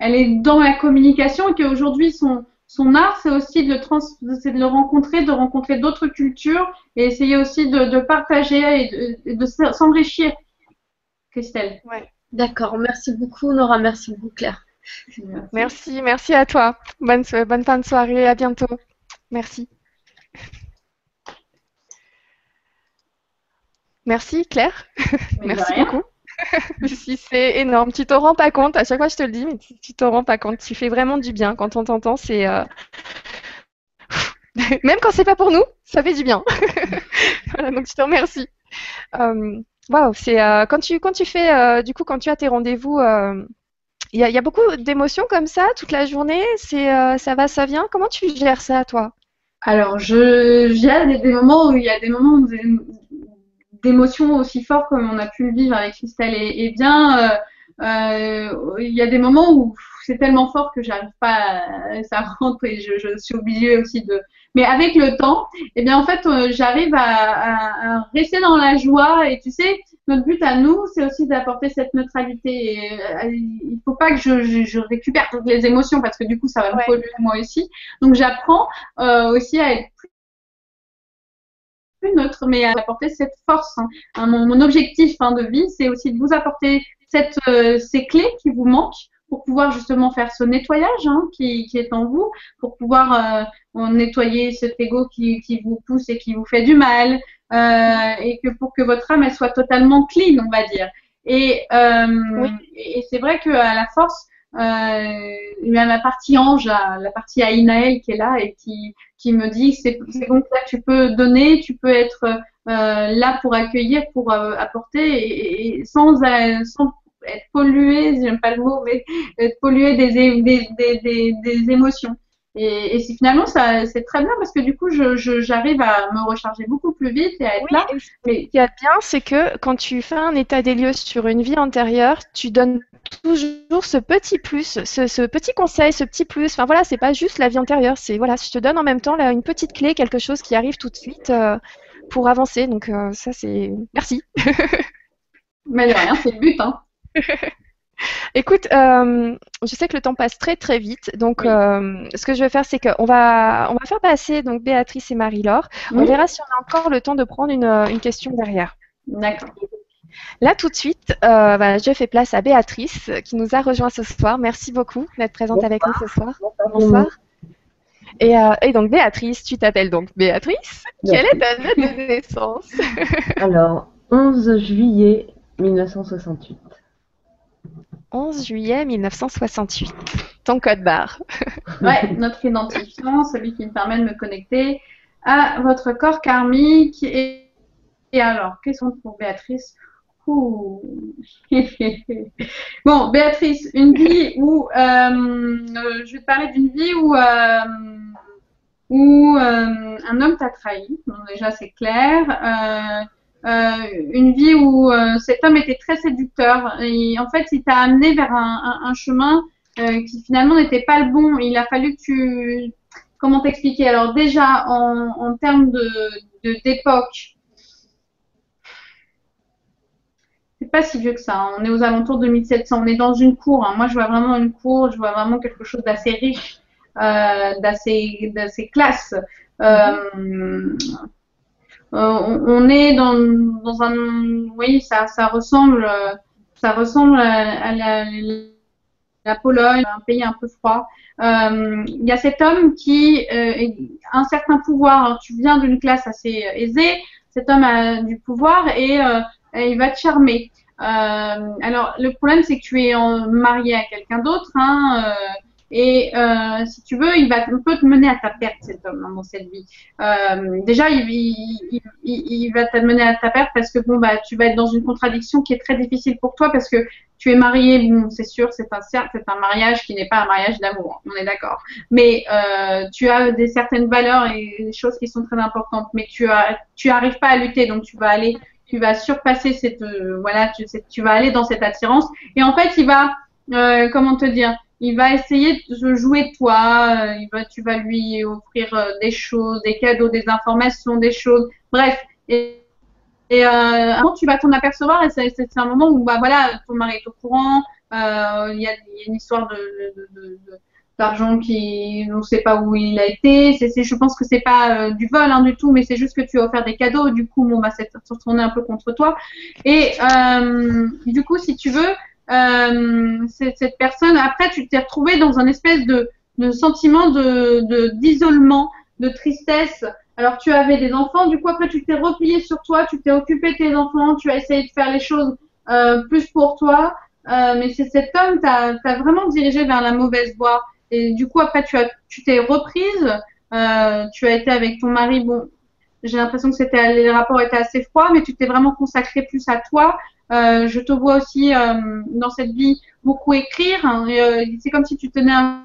elle est dans la communication et qu'aujourd'hui son son art c'est aussi de le trans c'est de le rencontrer de rencontrer d'autres cultures et essayer aussi de, de partager et de, et de s'enrichir Christelle D'accord. Merci beaucoup Nora. Merci beaucoup Claire. Merci, merci à toi. Bonne, so- bonne fin de soirée, à bientôt. Merci. Merci Claire, Mais merci rien. beaucoup. Si c'est énorme, tu te rends pas compte, à chaque fois je te le dis, mais tu, tu te rends pas compte, tu fais vraiment du bien quand on t'entend, c'est euh, même quand c'est pas pour nous, ça fait du bien. Donc je te remercie. Euh, Waouh, c'est euh, quand tu quand tu fais euh, du coup quand tu as tes rendez-vous, il y a, beaucoup d'émotions comme ça toute la journée. C'est ça va, ça vient. Comment tu gères ça toi? alors il y a des, moments où il y a des moments où d'émotions aussi forts comme on a pu le vivre avec Christelle et, et bien euh, euh, il y a des moments où c'est tellement fort que j'arrive pas, à, ça rentre et je, je, suis obligée aussi de. Mais avec le temps, eh bien en fait, euh, j'arrive à, à, à, rester dans la joie et tu sais, notre but à nous, c'est aussi d'apporter cette neutralité. Et, il faut pas que je, je, je, récupère toutes les émotions parce que du coup, ça va me polluer moi aussi. Donc j'apprends euh, aussi à être plus neutre, mais à apporter cette force. Hein. Mon, mon, objectif hein, de vie, c'est aussi de vous apporter cette, euh, ces clés qui vous manquent pour pouvoir justement faire ce nettoyage hein, qui, qui, est en vous, pour pouvoir euh, nettoyer cet ego qui, qui, vous pousse et qui vous fait du mal, euh, et que pour que votre âme elle soit totalement clean, on va dire. Et, oui. et c'est vrai que à la force, il y a la partie ange, la partie Aïnaël qui est là et qui, qui me dit c'est donc là tu peux donner, tu peux être euh, là pour accueillir, pour euh, apporter et, et sans, euh, sans être pollué, j'aime pas le mot, mais être pollué des, des, des, des émotions. Et, et finalement, ça, c'est très bien parce que du coup, je, je, j'arrive à me recharger beaucoup plus vite et à être oui, là. Mais ce qu'il y a de bien, c'est que quand tu fais un état des lieux sur une vie antérieure, tu donnes toujours ce petit plus, ce, ce petit conseil, ce petit plus. Enfin voilà, c'est pas juste la vie antérieure, c'est voilà, je te donne en même temps là une petite clé, quelque chose qui arrive tout de suite euh, pour avancer. Donc euh, ça, c'est merci. Mais de rien, c'est le but, hein. Écoute, euh, je sais que le temps passe très très vite, donc oui. euh, ce que je vais faire, c'est qu'on va on va faire passer donc Béatrice et Marie-Laure. Oui. On verra si on a encore le temps de prendre une, une question derrière. D'accord. Là tout de suite, euh, bah, je fais place à Béatrice qui nous a rejoint ce soir. Merci beaucoup d'être présente Bonsoir. avec nous ce soir. Bonsoir. Bonsoir. Et, euh, et, donc Béatrice, tu t'appelles donc Béatrice. Quelle est ta date de naissance? Alors 11 juillet 1968. 11 juillet 1968. Ton code barre. ouais, notre identifiant, celui qui me permet de me connecter à votre corps karmique. Et, et alors, question pour Béatrice? Bon, Béatrice, une vie où euh, je vais te parler d'une vie où euh, euh, un homme t'a trahi. Déjà, c'est clair. Euh, une vie où euh, cet homme était très séducteur. En fait, il t'a amené vers un, chemin euh, qui finalement n'était pas le bon. Il a fallu que tu... Comment t'expliquer? Alors déjà, en, termes de d'époque, c'est pas si vieux que ça. Hein. On est aux alentours de 1700. On est dans une cour. Hein. Moi, je vois vraiment une cour. Je vois vraiment quelque chose d'assez riche, d'assez classe. Euh, on, est dans, dans un, oui, ça, ça ressemble, ça ressemble à, la, Pologne, un pays un peu froid. Euh, il y a cet homme qui euh, a un certain pouvoir. Tu viens d'une classe assez aisée. Cet homme a du pouvoir et, euh, il va te charmer. alors, le problème, c'est que tu es marié à quelqu'un d'autre. Hein, et euh, si tu veux, il va un peu te mener à ta perte, cet homme, hein, dans cette vie. Euh, déjà, il, il, il, il, va te mener à ta perte parce que bon, bah, tu vas être dans une contradiction qui est très difficile pour toi parce que tu es marié, bon, c'est sûr, c'est un c'est un mariage qui n'est pas un mariage d'amour, on est d'accord. Mais euh, tu as des certaines valeurs et des choses qui sont très importantes, mais tu as, tu arrives pas à lutter, donc tu vas aller, tu vas surpasser cette, euh, voilà, tu, tu vas aller dans cette attirance. Et en fait, il va, euh, comment te dire? Il va essayer de jouer toi, euh, va, tu vas lui offrir euh, des choses, des cadeaux, des informations, des choses, bref. Et, euh, avant, tu vas t'en apercevoir et c'est un moment où bah voilà, ton mari est au courant, euh, il y, a, une histoire de, d'argent qui on ne sait pas où il a été. C'est, je pense que c'est pas du vol hein, du tout, mais c'est juste que tu as offert des cadeaux. Du coup, bon, bah, c'est retourné un peu contre toi. Et du coup, si tu veux, euh, cette personne, après, tu t'es retrouvé dans un espèce de, de sentiment de d'isolement, de, tristesse. Alors, tu avais des enfants, du coup, après, tu t'es replié sur toi, tu t'es occupé de tes enfants, tu as essayé de faire les choses euh, plus pour toi. Euh, mais c'est cet homme t'a as vraiment dirigé vers la mauvaise voie. Et du coup, après, tu as, tu t'es reprise, euh, tu as été avec ton mari. Bon, j'ai l'impression que c'était les rapports étaient assez froids, mais tu t'es vraiment consacré plus à toi. Euh, je te vois aussi euh, dans cette vie beaucoup écrire. Euh, c'est comme si tu tenais un,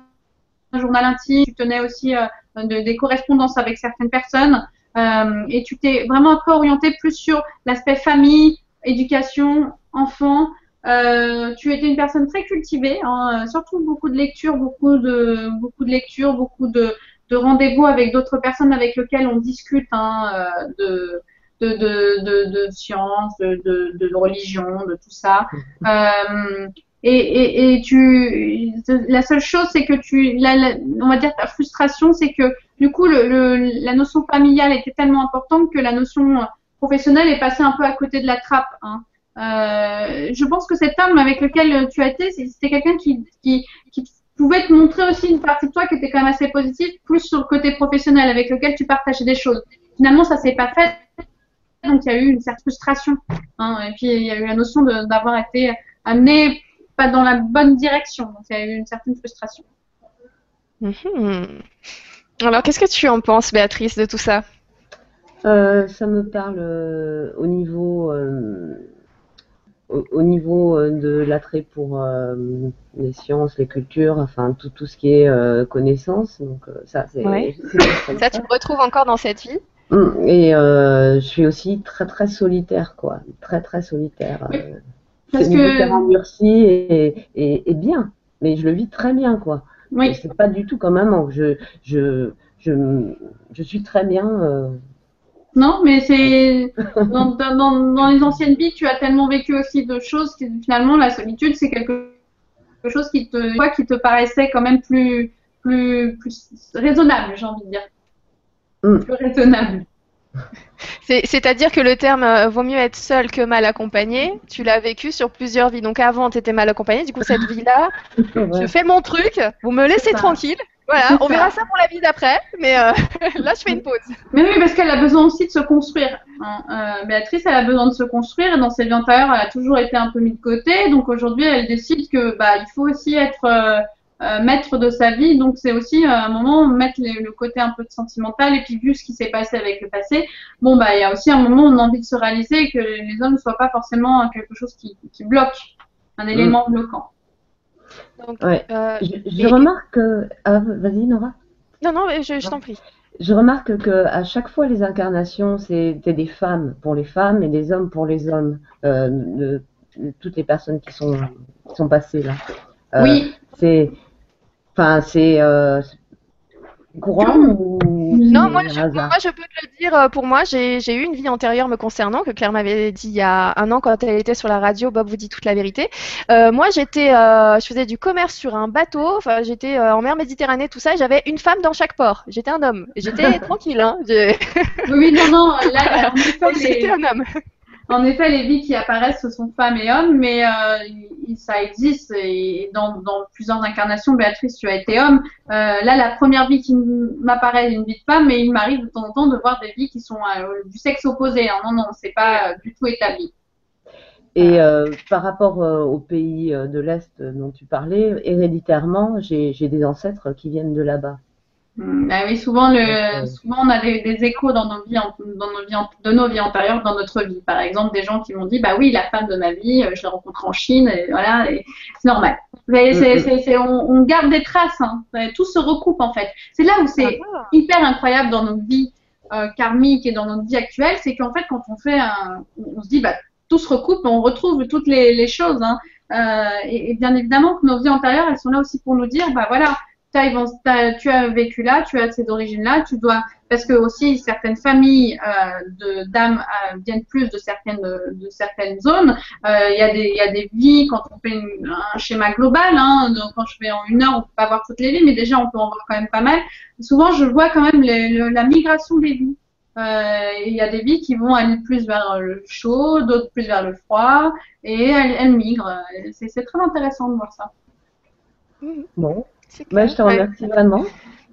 journal intime, tu tenais aussi euh, de, des correspondances avec certaines personnes euh, et tu t'es vraiment un peu orienté plus sur l'aspect famille, éducation, enfant. Euh, tu étais une personne très cultivée, hein, surtout beaucoup de lectures, beaucoup de beaucoup de lectures, beaucoup de, de rendez-vous avec d'autres personnes avec lesquelles on discute hein, euh, de, de, de, de, de science, de, de, de religion, de tout ça. Euh, et, et, et tu, la seule chose, c'est que tu, la, la- on va dire ta frustration, c'est que du coup, le, le- la notion familiale était tellement importante que la notion professionnelle est passée un peu à côté de la trappe. Hein. Euh, je pense que cet homme avec lequel tu as été, c'était quelqu'un qui, qui, qui pouvait te montrer aussi une partie de toi qui était quand même assez positive, plus sur le côté professionnel, avec lequel tu partageais des choses. Finalement, ça s'est pas fait, donc il y a eu une certaine frustration. Hein, et puis il y a eu la notion de- d'avoir été amené pas dans la bonne direction, donc il y a eu une certaine frustration. Mhm. Alors, qu'est-ce que tu en penses, Béatrice, de tout ça? Euh, ça me parle euh, au niveau, euh, au, au niveau euh, de l'attrait pour euh, les sciences, les cultures, enfin tout, tout ce qui est euh, connaissance. Donc ça, c'est Ouais. Ça, tu le retrouves encore dans cette vie? Mm, Et euh, je suis aussi très très solitaire, quoi, très très solitaire. Oui, parce que- endurci et, et, et bien, mais je le vis très bien, quoi. Oui, c'est pas du tout comme un manque. Je, je, je, je suis très bien. euh, non, mais c'est dans, dans, dans- les anciennes vies, tu as tellement vécu aussi de choses que finalement la solitude, c'est quelque chose qui te, qui te paraissait quand même plus, plus, plus raisonnable, j'ai envie de dire. Mm. Plus raisonnable. C'est- C'est-à-dire que le terme euh, vaut mieux être seul que mal accompagné, tu l'as vécu sur plusieurs vies. Donc avant, tu étais mal accompagné, du coup, cette vie-là, je fais mon truc, vous me laissez tranquille. Voilà, on verra ça pour la vie d'après, mais euh, là, je fais une pause. Mais oui, parce qu'elle a besoin aussi de se construire. hein. Euh, Béatrice, elle a besoin de se construire et dans ses vies antérieures, elle a toujours été un peu mise de côté. Donc aujourd'hui, elle décide que bah il faut aussi être euh, maître de sa vie. Donc c'est aussi un moment mettre les- le côté un peu de sentimental et puis vu ce qui s'est passé avec le passé, bon bah il y a aussi un moment où on a envie de se réaliser et que les hommes ne soient pas forcément quelque chose qui, qui bloque, un élément bloquant. Donc, Ouais. euh, Je, je et- remarque que. Ah, vas-y, Nora. Non, non, mais je, je t'en prie. Je remarque que à chaque fois les incarnations, c'était des femmes pour les femmes et des hommes pour les hommes. euh, de, de toutes les personnes qui sont, qui sont passées là. Euh, oui, C'est. Enfin, c'est. Courant ou. Non, moi je, hasard moi, je peux te le dire, euh, pour moi, j'ai eu une vie antérieure me concernant, que Claire m'avait dit il y a un an quand elle était sur la radio, Bob vous dit toute la vérité. Euh, moi, j'étais, euh, je faisais du commerce sur un bateau, j'étais euh, en mer Méditerranée, tout ça, et j'avais une femme dans chaque port. J'étais un homme. J'étais tranquille, hein. oui, non, non, là, les- J'étais un homme. En effet, les vies qui apparaissent, ce sont femmes et hommes, mais euh, ça existe et dans, dans plusieurs incarnations. Béatrice, tu as été homme. Euh, là, la première vie qui m'apparaît est une vie de femme, mais il m'arrive de temps en temps de voir des vies qui sont euh, du sexe opposé. hein. Non, non, c'est pas euh, du tout établi. Et euh, par rapport aux pays de l'Est dont tu parlais, héréditairement, j'ai j'ai des ancêtres qui viennent de là-bas. Bah oui, souvent, le, souvent on a des, des échos dans nos vies, en- dans nos vies, en- de nos vies antérieures, dans notre vie. Par exemple, des gens qui m'ont dit, bah oui, la femme de ma vie, euh, je l'ai rencontrée en Chine, et voilà, et c'est normal. Mais c'est, Mhm. c'est, c'est- on, on garde des traces, hein. Ouais, tout se recoupe en fait. C'est là où c'est Ah. hyper incroyable dans notre vie euh, karmique et dans notre vie actuelle, c'est qu'en fait, quand on fait un, on se dit, bah tout se recoupe, on retrouve toutes les, les choses. Hein. Euh, et, et bien évidemment que nos vies antérieures, elles sont là aussi pour nous dire, bah voilà, tu as vécu là, tu as ces origines-là, tu dois, parce que aussi certaines familles euh, de d'âmes euh, viennent plus de certaines de certaines zones. Euh, Il y a des il y a des vies quand on fait une- un schéma global. Hein, donc quand je fais en une heure, on peut pas voir toutes les vies, mais déjà on peut en voir quand même pas mal. Souvent, je vois quand même les- le- la migration des vies. Euh, Il y a des vies qui vont aller plus vers le chaud, d'autres plus vers le froid, et elles, elles migrent. C'est très intéressant de voir ça. Bon, C'est bah, je te Ouais. remercie vraiment.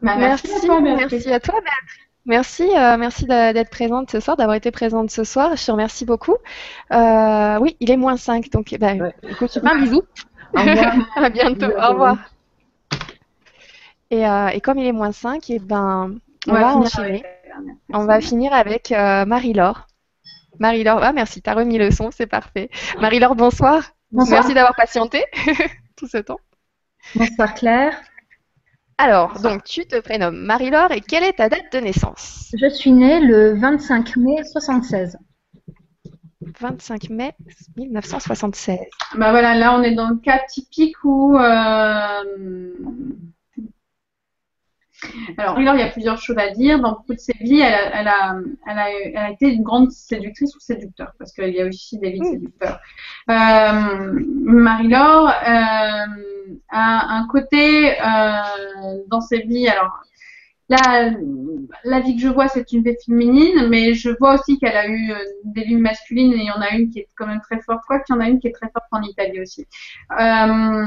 Bah, Merci, à toi, Béatrice. merci à toi, Béatrice. Merci, euh, merci d'être présente ce soir, d'avoir été présente ce soir. Je te remercie beaucoup. Euh, oui, il est moins 5, donc bah, Ouais. écoute, un bisou. Au revoir. à bientôt, au revoir. Et, euh, et comme il est moins 5, et ben, on, va, finir enchaîner. On va finir avec euh, Marie-Laure. Marie-Laure, ah merci, t'as remis le son, c'est parfait. Marie-Laure, bonsoir. Bonsoir. Merci d'avoir patienté tout ce temps. Bonsoir Claire. Alors, donc tu te prénommes Marie-Laure et quelle est ta date de naissance? Je suis née le 25 mai 76. 25 mai 1976. Bah voilà, là on est dans le cas typique où. euh, Alors, Taylor, il y a plusieurs choses à dire. Dans beaucoup de ses vies, elle a, elle a, elle a, elle a été une grande séductrice ou séducteur, parce qu'il y a aussi des vies de Mm. séducteurs. Euh, Marie-Laure euh, a un côté euh, dans ses vies. Alors, la, la vie que je vois, c'est une vie féminine, mais je vois aussi qu'elle a eu euh, des vies masculines et il y en a une qui est quand même très forte, quoi qu'il y en a une qui est très forte en Italie aussi. Euh,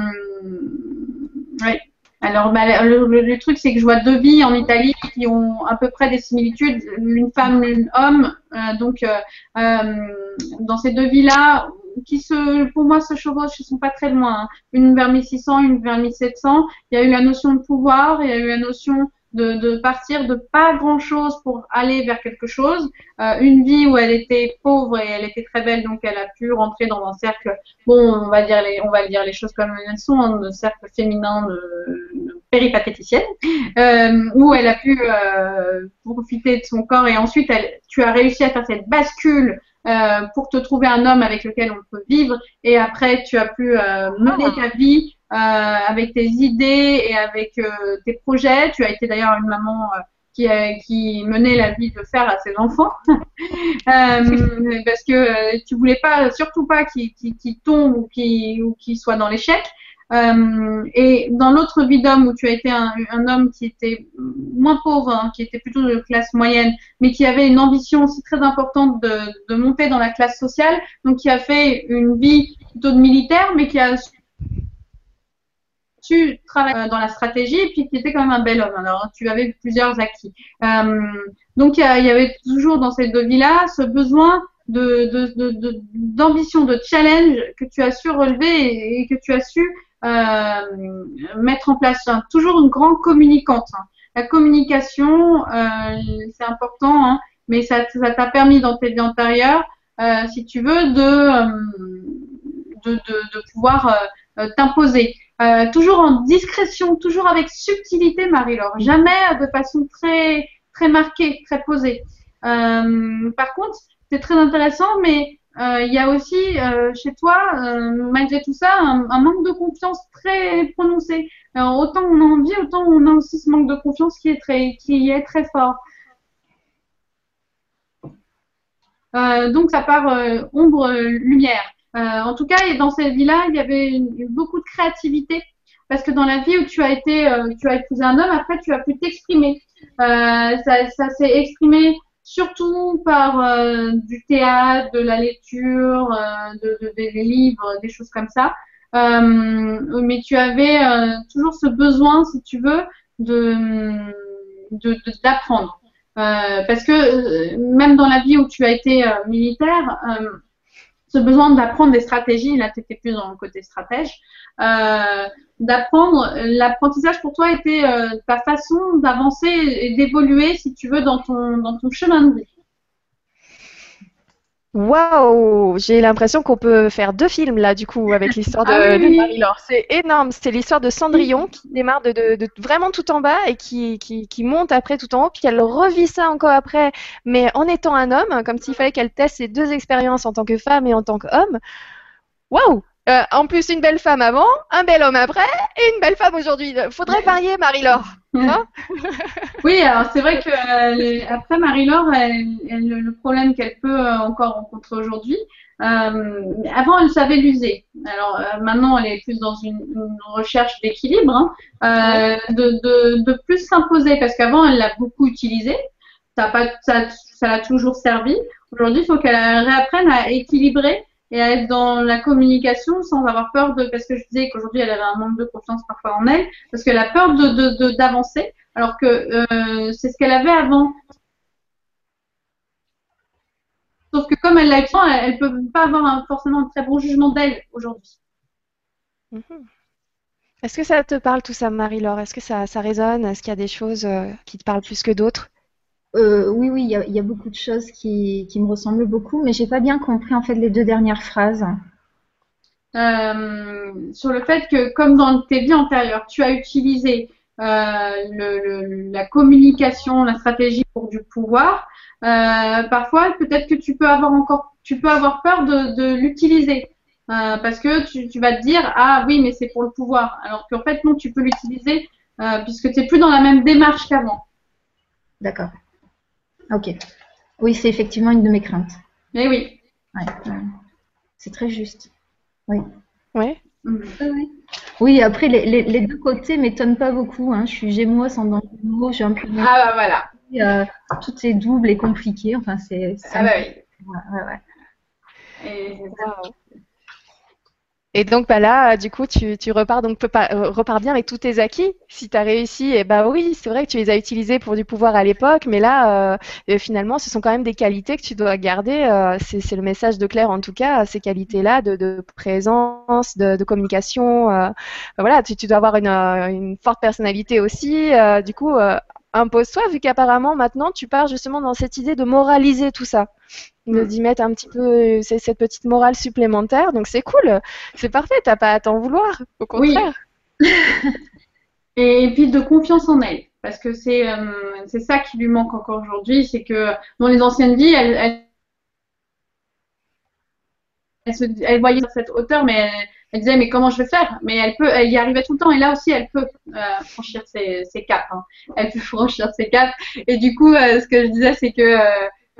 ouais. Alors, bah, le, le- truc, c'est que je vois deux vies en Italie qui ont à peu près des similitudes, une femme, une homme. Donc, dans ces deux vies-là, qui se, pour moi, se chevauchent, ils sont pas très loin. hein. Une vers 1600, une vers 1700. Il y a eu la notion de pouvoir, il y a eu la notion de, de partir de pas grand-chose pour aller vers quelque chose. Euh, une vie où elle était pauvre et elle était très belle, donc elle a pu rentrer dans un cercle bon, on va dire les, on va dire les choses comme elles sont, hein, un cercle féminin de, de péripatéticienne, euh, où elle a pu euh, profiter de son corps et ensuite elle, tu as réussi à faire cette bascule euh, pour te trouver un homme avec lequel on peut vivre et après tu as pu euh, mener ta vie euh, avec tes idées et avec euh, tes projets. Tu as été d'ailleurs une maman euh, qui, qui menait la vie de fer à ses enfants. Euh, parce que euh, tu voulais pas, surtout pas qu'ils qu'ils- qu'ils tombent ou qu'ils ou qu'ils soient dans l'échec. Euh, et dans l'autre vie d'homme où tu as été un, homme qui était moins pauvre, hein, qui était plutôt de classe moyenne, mais qui avait une ambition aussi très importante de, monter dans la classe sociale, donc qui a fait une vie plutôt de militaire, mais qui a su travailler euh, dans la stratégie et puis qui était quand même un bel homme. Alors tu avais plusieurs acquis. Euh, donc il y, avait toujours dans ces deux vies-là ce besoin d'ambition, de, challenge que tu as su relever et, que tu as su mettre en place. Toujours une grande communicante. hein. La communication, euh, c'est important, hein, mais ça t'a permis dans tes vies antérieures, euh, si tu veux, de, euh, de, pouvoir euh, euh, t'imposer. Euh, toujours en discrétion, toujours avec subtilité, Marie-Laure. Jamais de façon très très marquée, très posée. Euh, par contre, c'est très intéressant, mais euh, il y a aussi euh, chez toi, euh, malgré tout ça, un, manque de confiance très prononcé. Autant on a envie, autant on a aussi ce manque de confiance qui est très, qui est très fort. Euh, donc ça part euh, ombre euh, lumière. Euh, en tout cas, dans cette vie-là, il y avait beaucoup de créativité parce que dans la vie où tu as été, euh, tu as épousé un homme, après tu as pu t'exprimer. Euh, ça ça s'est exprimé surtout par euh, du théâtre, de la lecture, euh, de, de- des livres, des choses comme ça. Euh, mais tu avais euh, toujours ce besoin, si tu veux, de de- de- d'apprendre. Euh, parce que euh, même dans la vie où tu as été militaire, ce besoin d'apprendre des stratégies, là tu étais plus dans le côté stratège, euh, d'apprendre, l'apprentissage pour toi était euh, ta façon d'avancer et d'évoluer, si tu veux, dans ton, dans ton chemin de vie. Waouh, j'ai l'impression qu'on peut faire deux films là du coup avec l'histoire de, Ah oui, de. Marie-Laure. C'est énorme. C'est l'histoire de Cendrillon qui démarre de, de- de vraiment tout en bas et qui, qui, qui monte après tout en haut, puis elle revit ça encore après, mais en étant un homme, comme s'il fallait qu'elle teste ses deux expériences en tant que femme et en tant qu'homme. Waouh! Euh, en plus, une belle femme avant, un bel homme après et une belle femme aujourd'hui. Faudrait varier, Marie-Laure. Hein Oui, alors c'est vrai que euh, les- après Marie-Laure, elle, elle- le problème qu'elle peut euh, encore rencontrer aujourd'hui, avant elle savait l'user. Alors maintenant elle est plus dans une, une recherche d'équilibre, hein, de, de, de plus s'imposer parce qu'avant elle l'a beaucoup utilisé, ça a pas, ça, ça l'a toujours servi. Aujourd'hui, il faut qu'elle réapprenne à équilibrer et à être dans la communication sans avoir peur de, parce que je disais qu'aujourd'hui elle avait un manque de confiance parfois en elle, parce qu'elle a peur de, d'avancer, alors que euh, c'est ce qu'elle avait avant. Sauf que comme elle l'a elle, elle peut pas avoir forcément un très bon jugement d'elle aujourd'hui. Mhm. Est-ce que ça te parle tout ça, Marie-Laure? Est-ce que ça, ça résonne? Est-ce qu'il y a des choses euh, qui te parlent plus que d'autres? Euh, oui, oui, il y a, il y a beaucoup de choses qui, qui me ressemblent beaucoup, mais j'ai pas bien compris en fait les deux dernières phrases. Euh, sur le fait que, comme dans tes vies antérieures, tu as utilisé le, le, la communication, la stratégie pour du pouvoir, euh, parfois peut-être que tu peux avoir encore, tu peux avoir peur de, de l'utiliser. Euh, parce que tu, tu, vas te dire ah oui mais c'est pour le pouvoir alors qu'en fait non tu peux l'utiliser euh, puisque tu n'es plus dans la même démarche qu'avant. D'accord. Ok. Oui c'est effectivement une de mes craintes. Mais oui. Ouais, ouais. C'est très juste. Oui. Ouais. Mm. Oui, après, les, les, les deux côtés m'étonnent pas beaucoup. Hein. Je suis gémeaux, ascendant gémeaux, j'ai un peu... Ah bah voilà. Euh, tout est double et compliqué. Enfin, c'est... Ah bah oui. Ouais, ouais, ouais. Et, Et donc bah là, du coup, tu, tu repars donc euh, repars bien avec tous tes acquis. Si tu as réussi, et bah oui, c'est vrai que tu les as utilisés pour du pouvoir à l'époque, mais là, euh, finalement, ce sont quand même des qualités que tu dois garder. Euh, c'est le message de Claire en tout cas, ces qualités-là de, de, présence, de, de communication. Euh, voilà, tu, tu, dois avoir une, une forte personnalité aussi. du coup, impose-toi, vu qu'apparemment maintenant tu pars justement dans cette idée de moraliser tout ça, de Mm. d'y mettre un petit peu c'est- cette petite morale supplémentaire. Donc c'est cool, c'est parfait, t'as pas à t'en vouloir, au Oui. contraire. et puis de confiance en elle. Parce que c'est euh, c'est ça qui lui manque encore aujourd'hui, c'est que dans les anciennes vies, elle, elle, elle, se, elle voyait cette hauteur, mais elle, elle disait mais comment je vais faire? Mais elle peut, elle y arrivait tout le temps. Et là aussi, elle peut euh, franchir ses, ses caps. hein. Elle peut franchir ses caps. Et du coup, euh, ce que je disais, c'est que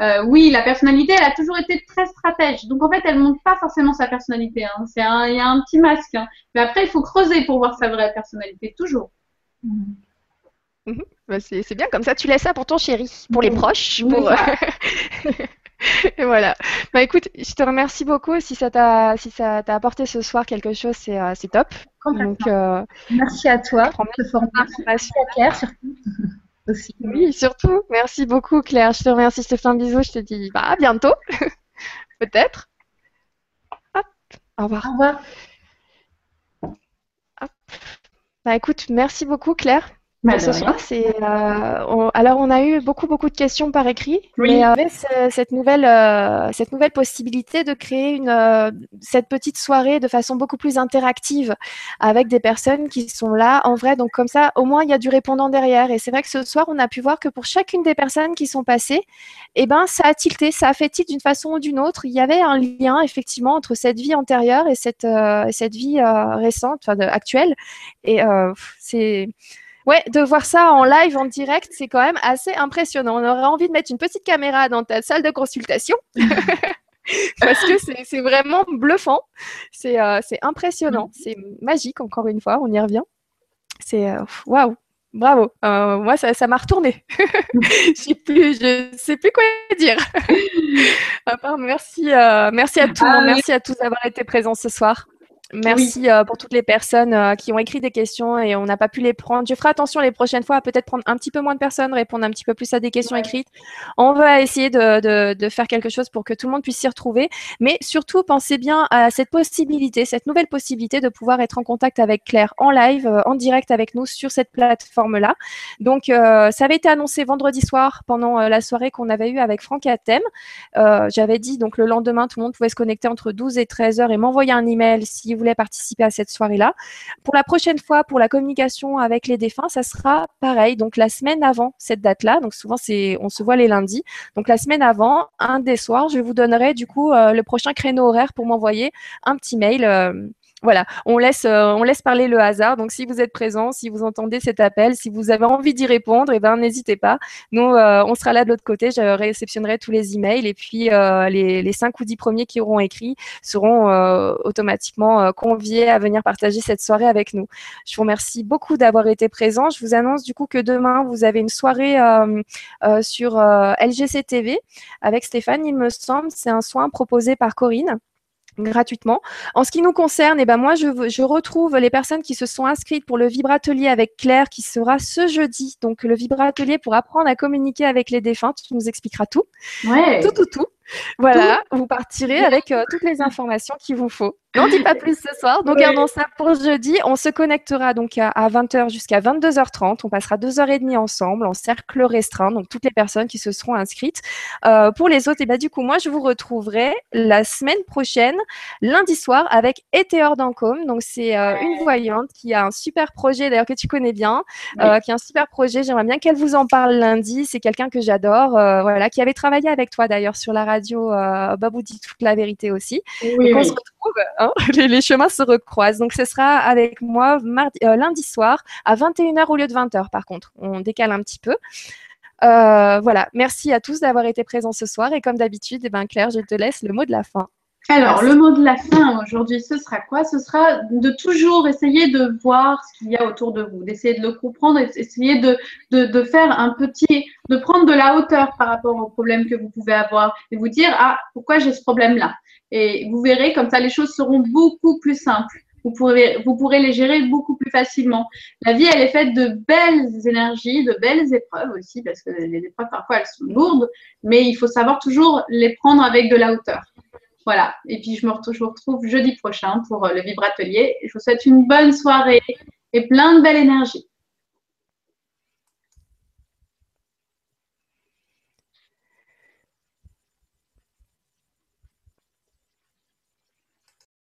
euh, oui, la personnalité, elle a toujours été très stratège. Donc en fait, elle montre pas forcément sa personnalité. Hein. C'est un, il y a un petit masque. hein. Mais après, il faut creuser pour voir sa vraie personnalité, toujours. Bah, c'est c'est bien, comme ça tu laisses ça pour ton chéri, pour les proches, pour... Et voilà. Bah écoute, je te remercie beaucoup. Si ça t'a si ça t'a apporté ce soir quelque chose, c'est euh, c'est top. Donc euh, Merci à toi. Merci à Claire surtout. Aussi. Oui, surtout. Merci beaucoup, Claire. Je te remercie. Je te fais un bisou. Je te dis bah, à bientôt. Peut-être. Hop. Au revoir. Au revoir. Bah écoute, merci beaucoup, Claire. Bah, ce soir. C'est, euh, on- alors, on a eu beaucoup, beaucoup de questions par écrit, Oui. mais euh, cette nouvelle, euh, cette nouvelle possibilité de créer une, euh, cette petite soirée de façon beaucoup plus interactive avec des personnes qui sont là en vrai. Donc, comme ça, au moins, il y a du répondant derrière. Et c'est vrai que ce soir, on a pu voir que pour chacune des personnes qui sont passées, eh ben, ça a tilté, ça a fait tilt d'une façon ou d'une autre. Il y avait un lien, effectivement, entre cette vie antérieure et cette, cette vie récente, enfin, de- actuelle. Et c'est. Ouais, de voir ça en live, en direct, c'est quand même assez impressionnant. On aurait envie de mettre une petite caméra dans ta salle de consultation parce que c'est vraiment bluffant. C'est euh, impressionnant, c'est magique, encore une fois, on y revient. C'est euh, waouh, bravo. Euh, moi, ça ça m'a retourné. je sais plus, je sais plus quoi dire. à part merci, euh, merci à tout le Ah monde, oui. merci à tous d'avoir été présents ce soir. Merci euh, pour toutes les personnes euh, qui ont écrit des questions et on n'a pas pu les prendre. Je ferai attention les prochaines fois à peut-être prendre un petit peu moins de personnes, répondre un petit peu plus à des questions écrites. On va essayer de, de, de faire quelque chose pour que tout le monde puisse s'y retrouver. Mais surtout, pensez bien à cette possibilité, cette nouvelle possibilité de pouvoir être en contact avec Claire en live, euh, en direct avec nous sur cette plateforme-là. Donc, ça avait été annoncé vendredi soir pendant la soirée qu'on avait eue avec Franck Atem. J'avais dit donc le lendemain, tout le monde pouvait se connecter entre 12 et 13 heures et m'envoyer un email s'il participer à cette soirée-là. Pour la prochaine fois, pour la communication avec les défunts, ça sera pareil. Donc la semaine avant cette date-là, donc souvent c'est, on se voit les lundis. Donc la semaine avant, un des soirs, je vous donnerai du coup euh, le prochain créneau horaire pour m'envoyer un petit mail. Voilà, on laisse, euh, on laisse parler le hasard. Donc, si vous êtes présent, si vous entendez cet appel, si vous avez envie d'y répondre, eh ben, n'hésitez pas. Nous, euh, on sera là de l'autre côté. Je réceptionnerai tous les emails et puis euh, les, les 5 ou 10 premiers qui auront écrit seront automatiquement conviés à venir partager cette soirée avec nous. Je vous remercie beaucoup d'avoir été présent. Je vous annonce du coup que demain, vous avez une soirée sur LGC TV avec Stéphane, il me semble. C'est un soin proposé par Corinne gratuitement. En ce qui nous concerne, eh ben moi, je, je retrouve les personnes qui se sont inscrites pour le vibratelier avec Claire qui sera ce jeudi. Donc, le vibratelier pour apprendre à communiquer avec les défunts. Tu nous expliqueras tout. Ouais. Tout, tout, tout. Voilà, vous partirez avec euh, toutes les informations qu'il vous faut. N'en dis pas plus ce soir. Donc, gardons ça pour jeudi. On se connectera donc à, 20h jusqu'à 22h30. On passera deux heures et demie ensemble en cercle restreint. Donc, toutes les personnes qui se seront inscrites. Euh, pour les autres, et eh ben, du coup, moi, je vous retrouverai la semaine prochaine, lundi soir, avec Etéor Dancom. Donc, c'est euh, une voyante qui a un super projet, d'ailleurs, que tu connais bien, euh, qui a un super projet. J'aimerais bien qu'elle vous en parle lundi. C'est quelqu'un que j'adore, voilà, qui avait travaillé avec toi d'ailleurs sur la radio Babou dit toute la vérité aussi. Oui, on se retrouve, hein, les, chemins se recroisent. Donc, ce sera avec moi mardi, euh, lundi soir à 21h au lieu de 20h, par contre. On décale un petit peu. Euh, voilà, merci à tous d'avoir été présents ce soir. Et comme d'habitude, eh ben, Claire, je te laisse le mot de la fin. Alors, le mot de la fin aujourd'hui, ce sera quoi? Ce sera de toujours essayer de voir ce qu'il y a autour de vous, d'essayer de le comprendre, d'essayer de, de, de, faire un petit, de prendre de la hauteur par rapport aux problèmes que vous pouvez avoir et vous dire, ah, pourquoi j'ai ce problème-là? Et vous verrez, comme ça, les choses seront beaucoup plus simples. Vous pourrez, vous les gérer beaucoup plus facilement. La vie, elle est faite de belles énergies, de belles épreuves aussi, parce que les épreuves, parfois, elles sont lourdes, mais il faut savoir toujours les prendre avec de la hauteur. Voilà. Et puis, je me retrouve, jeudi prochain pour le Vibratelier. Je vous souhaite une bonne soirée et plein de belle énergie.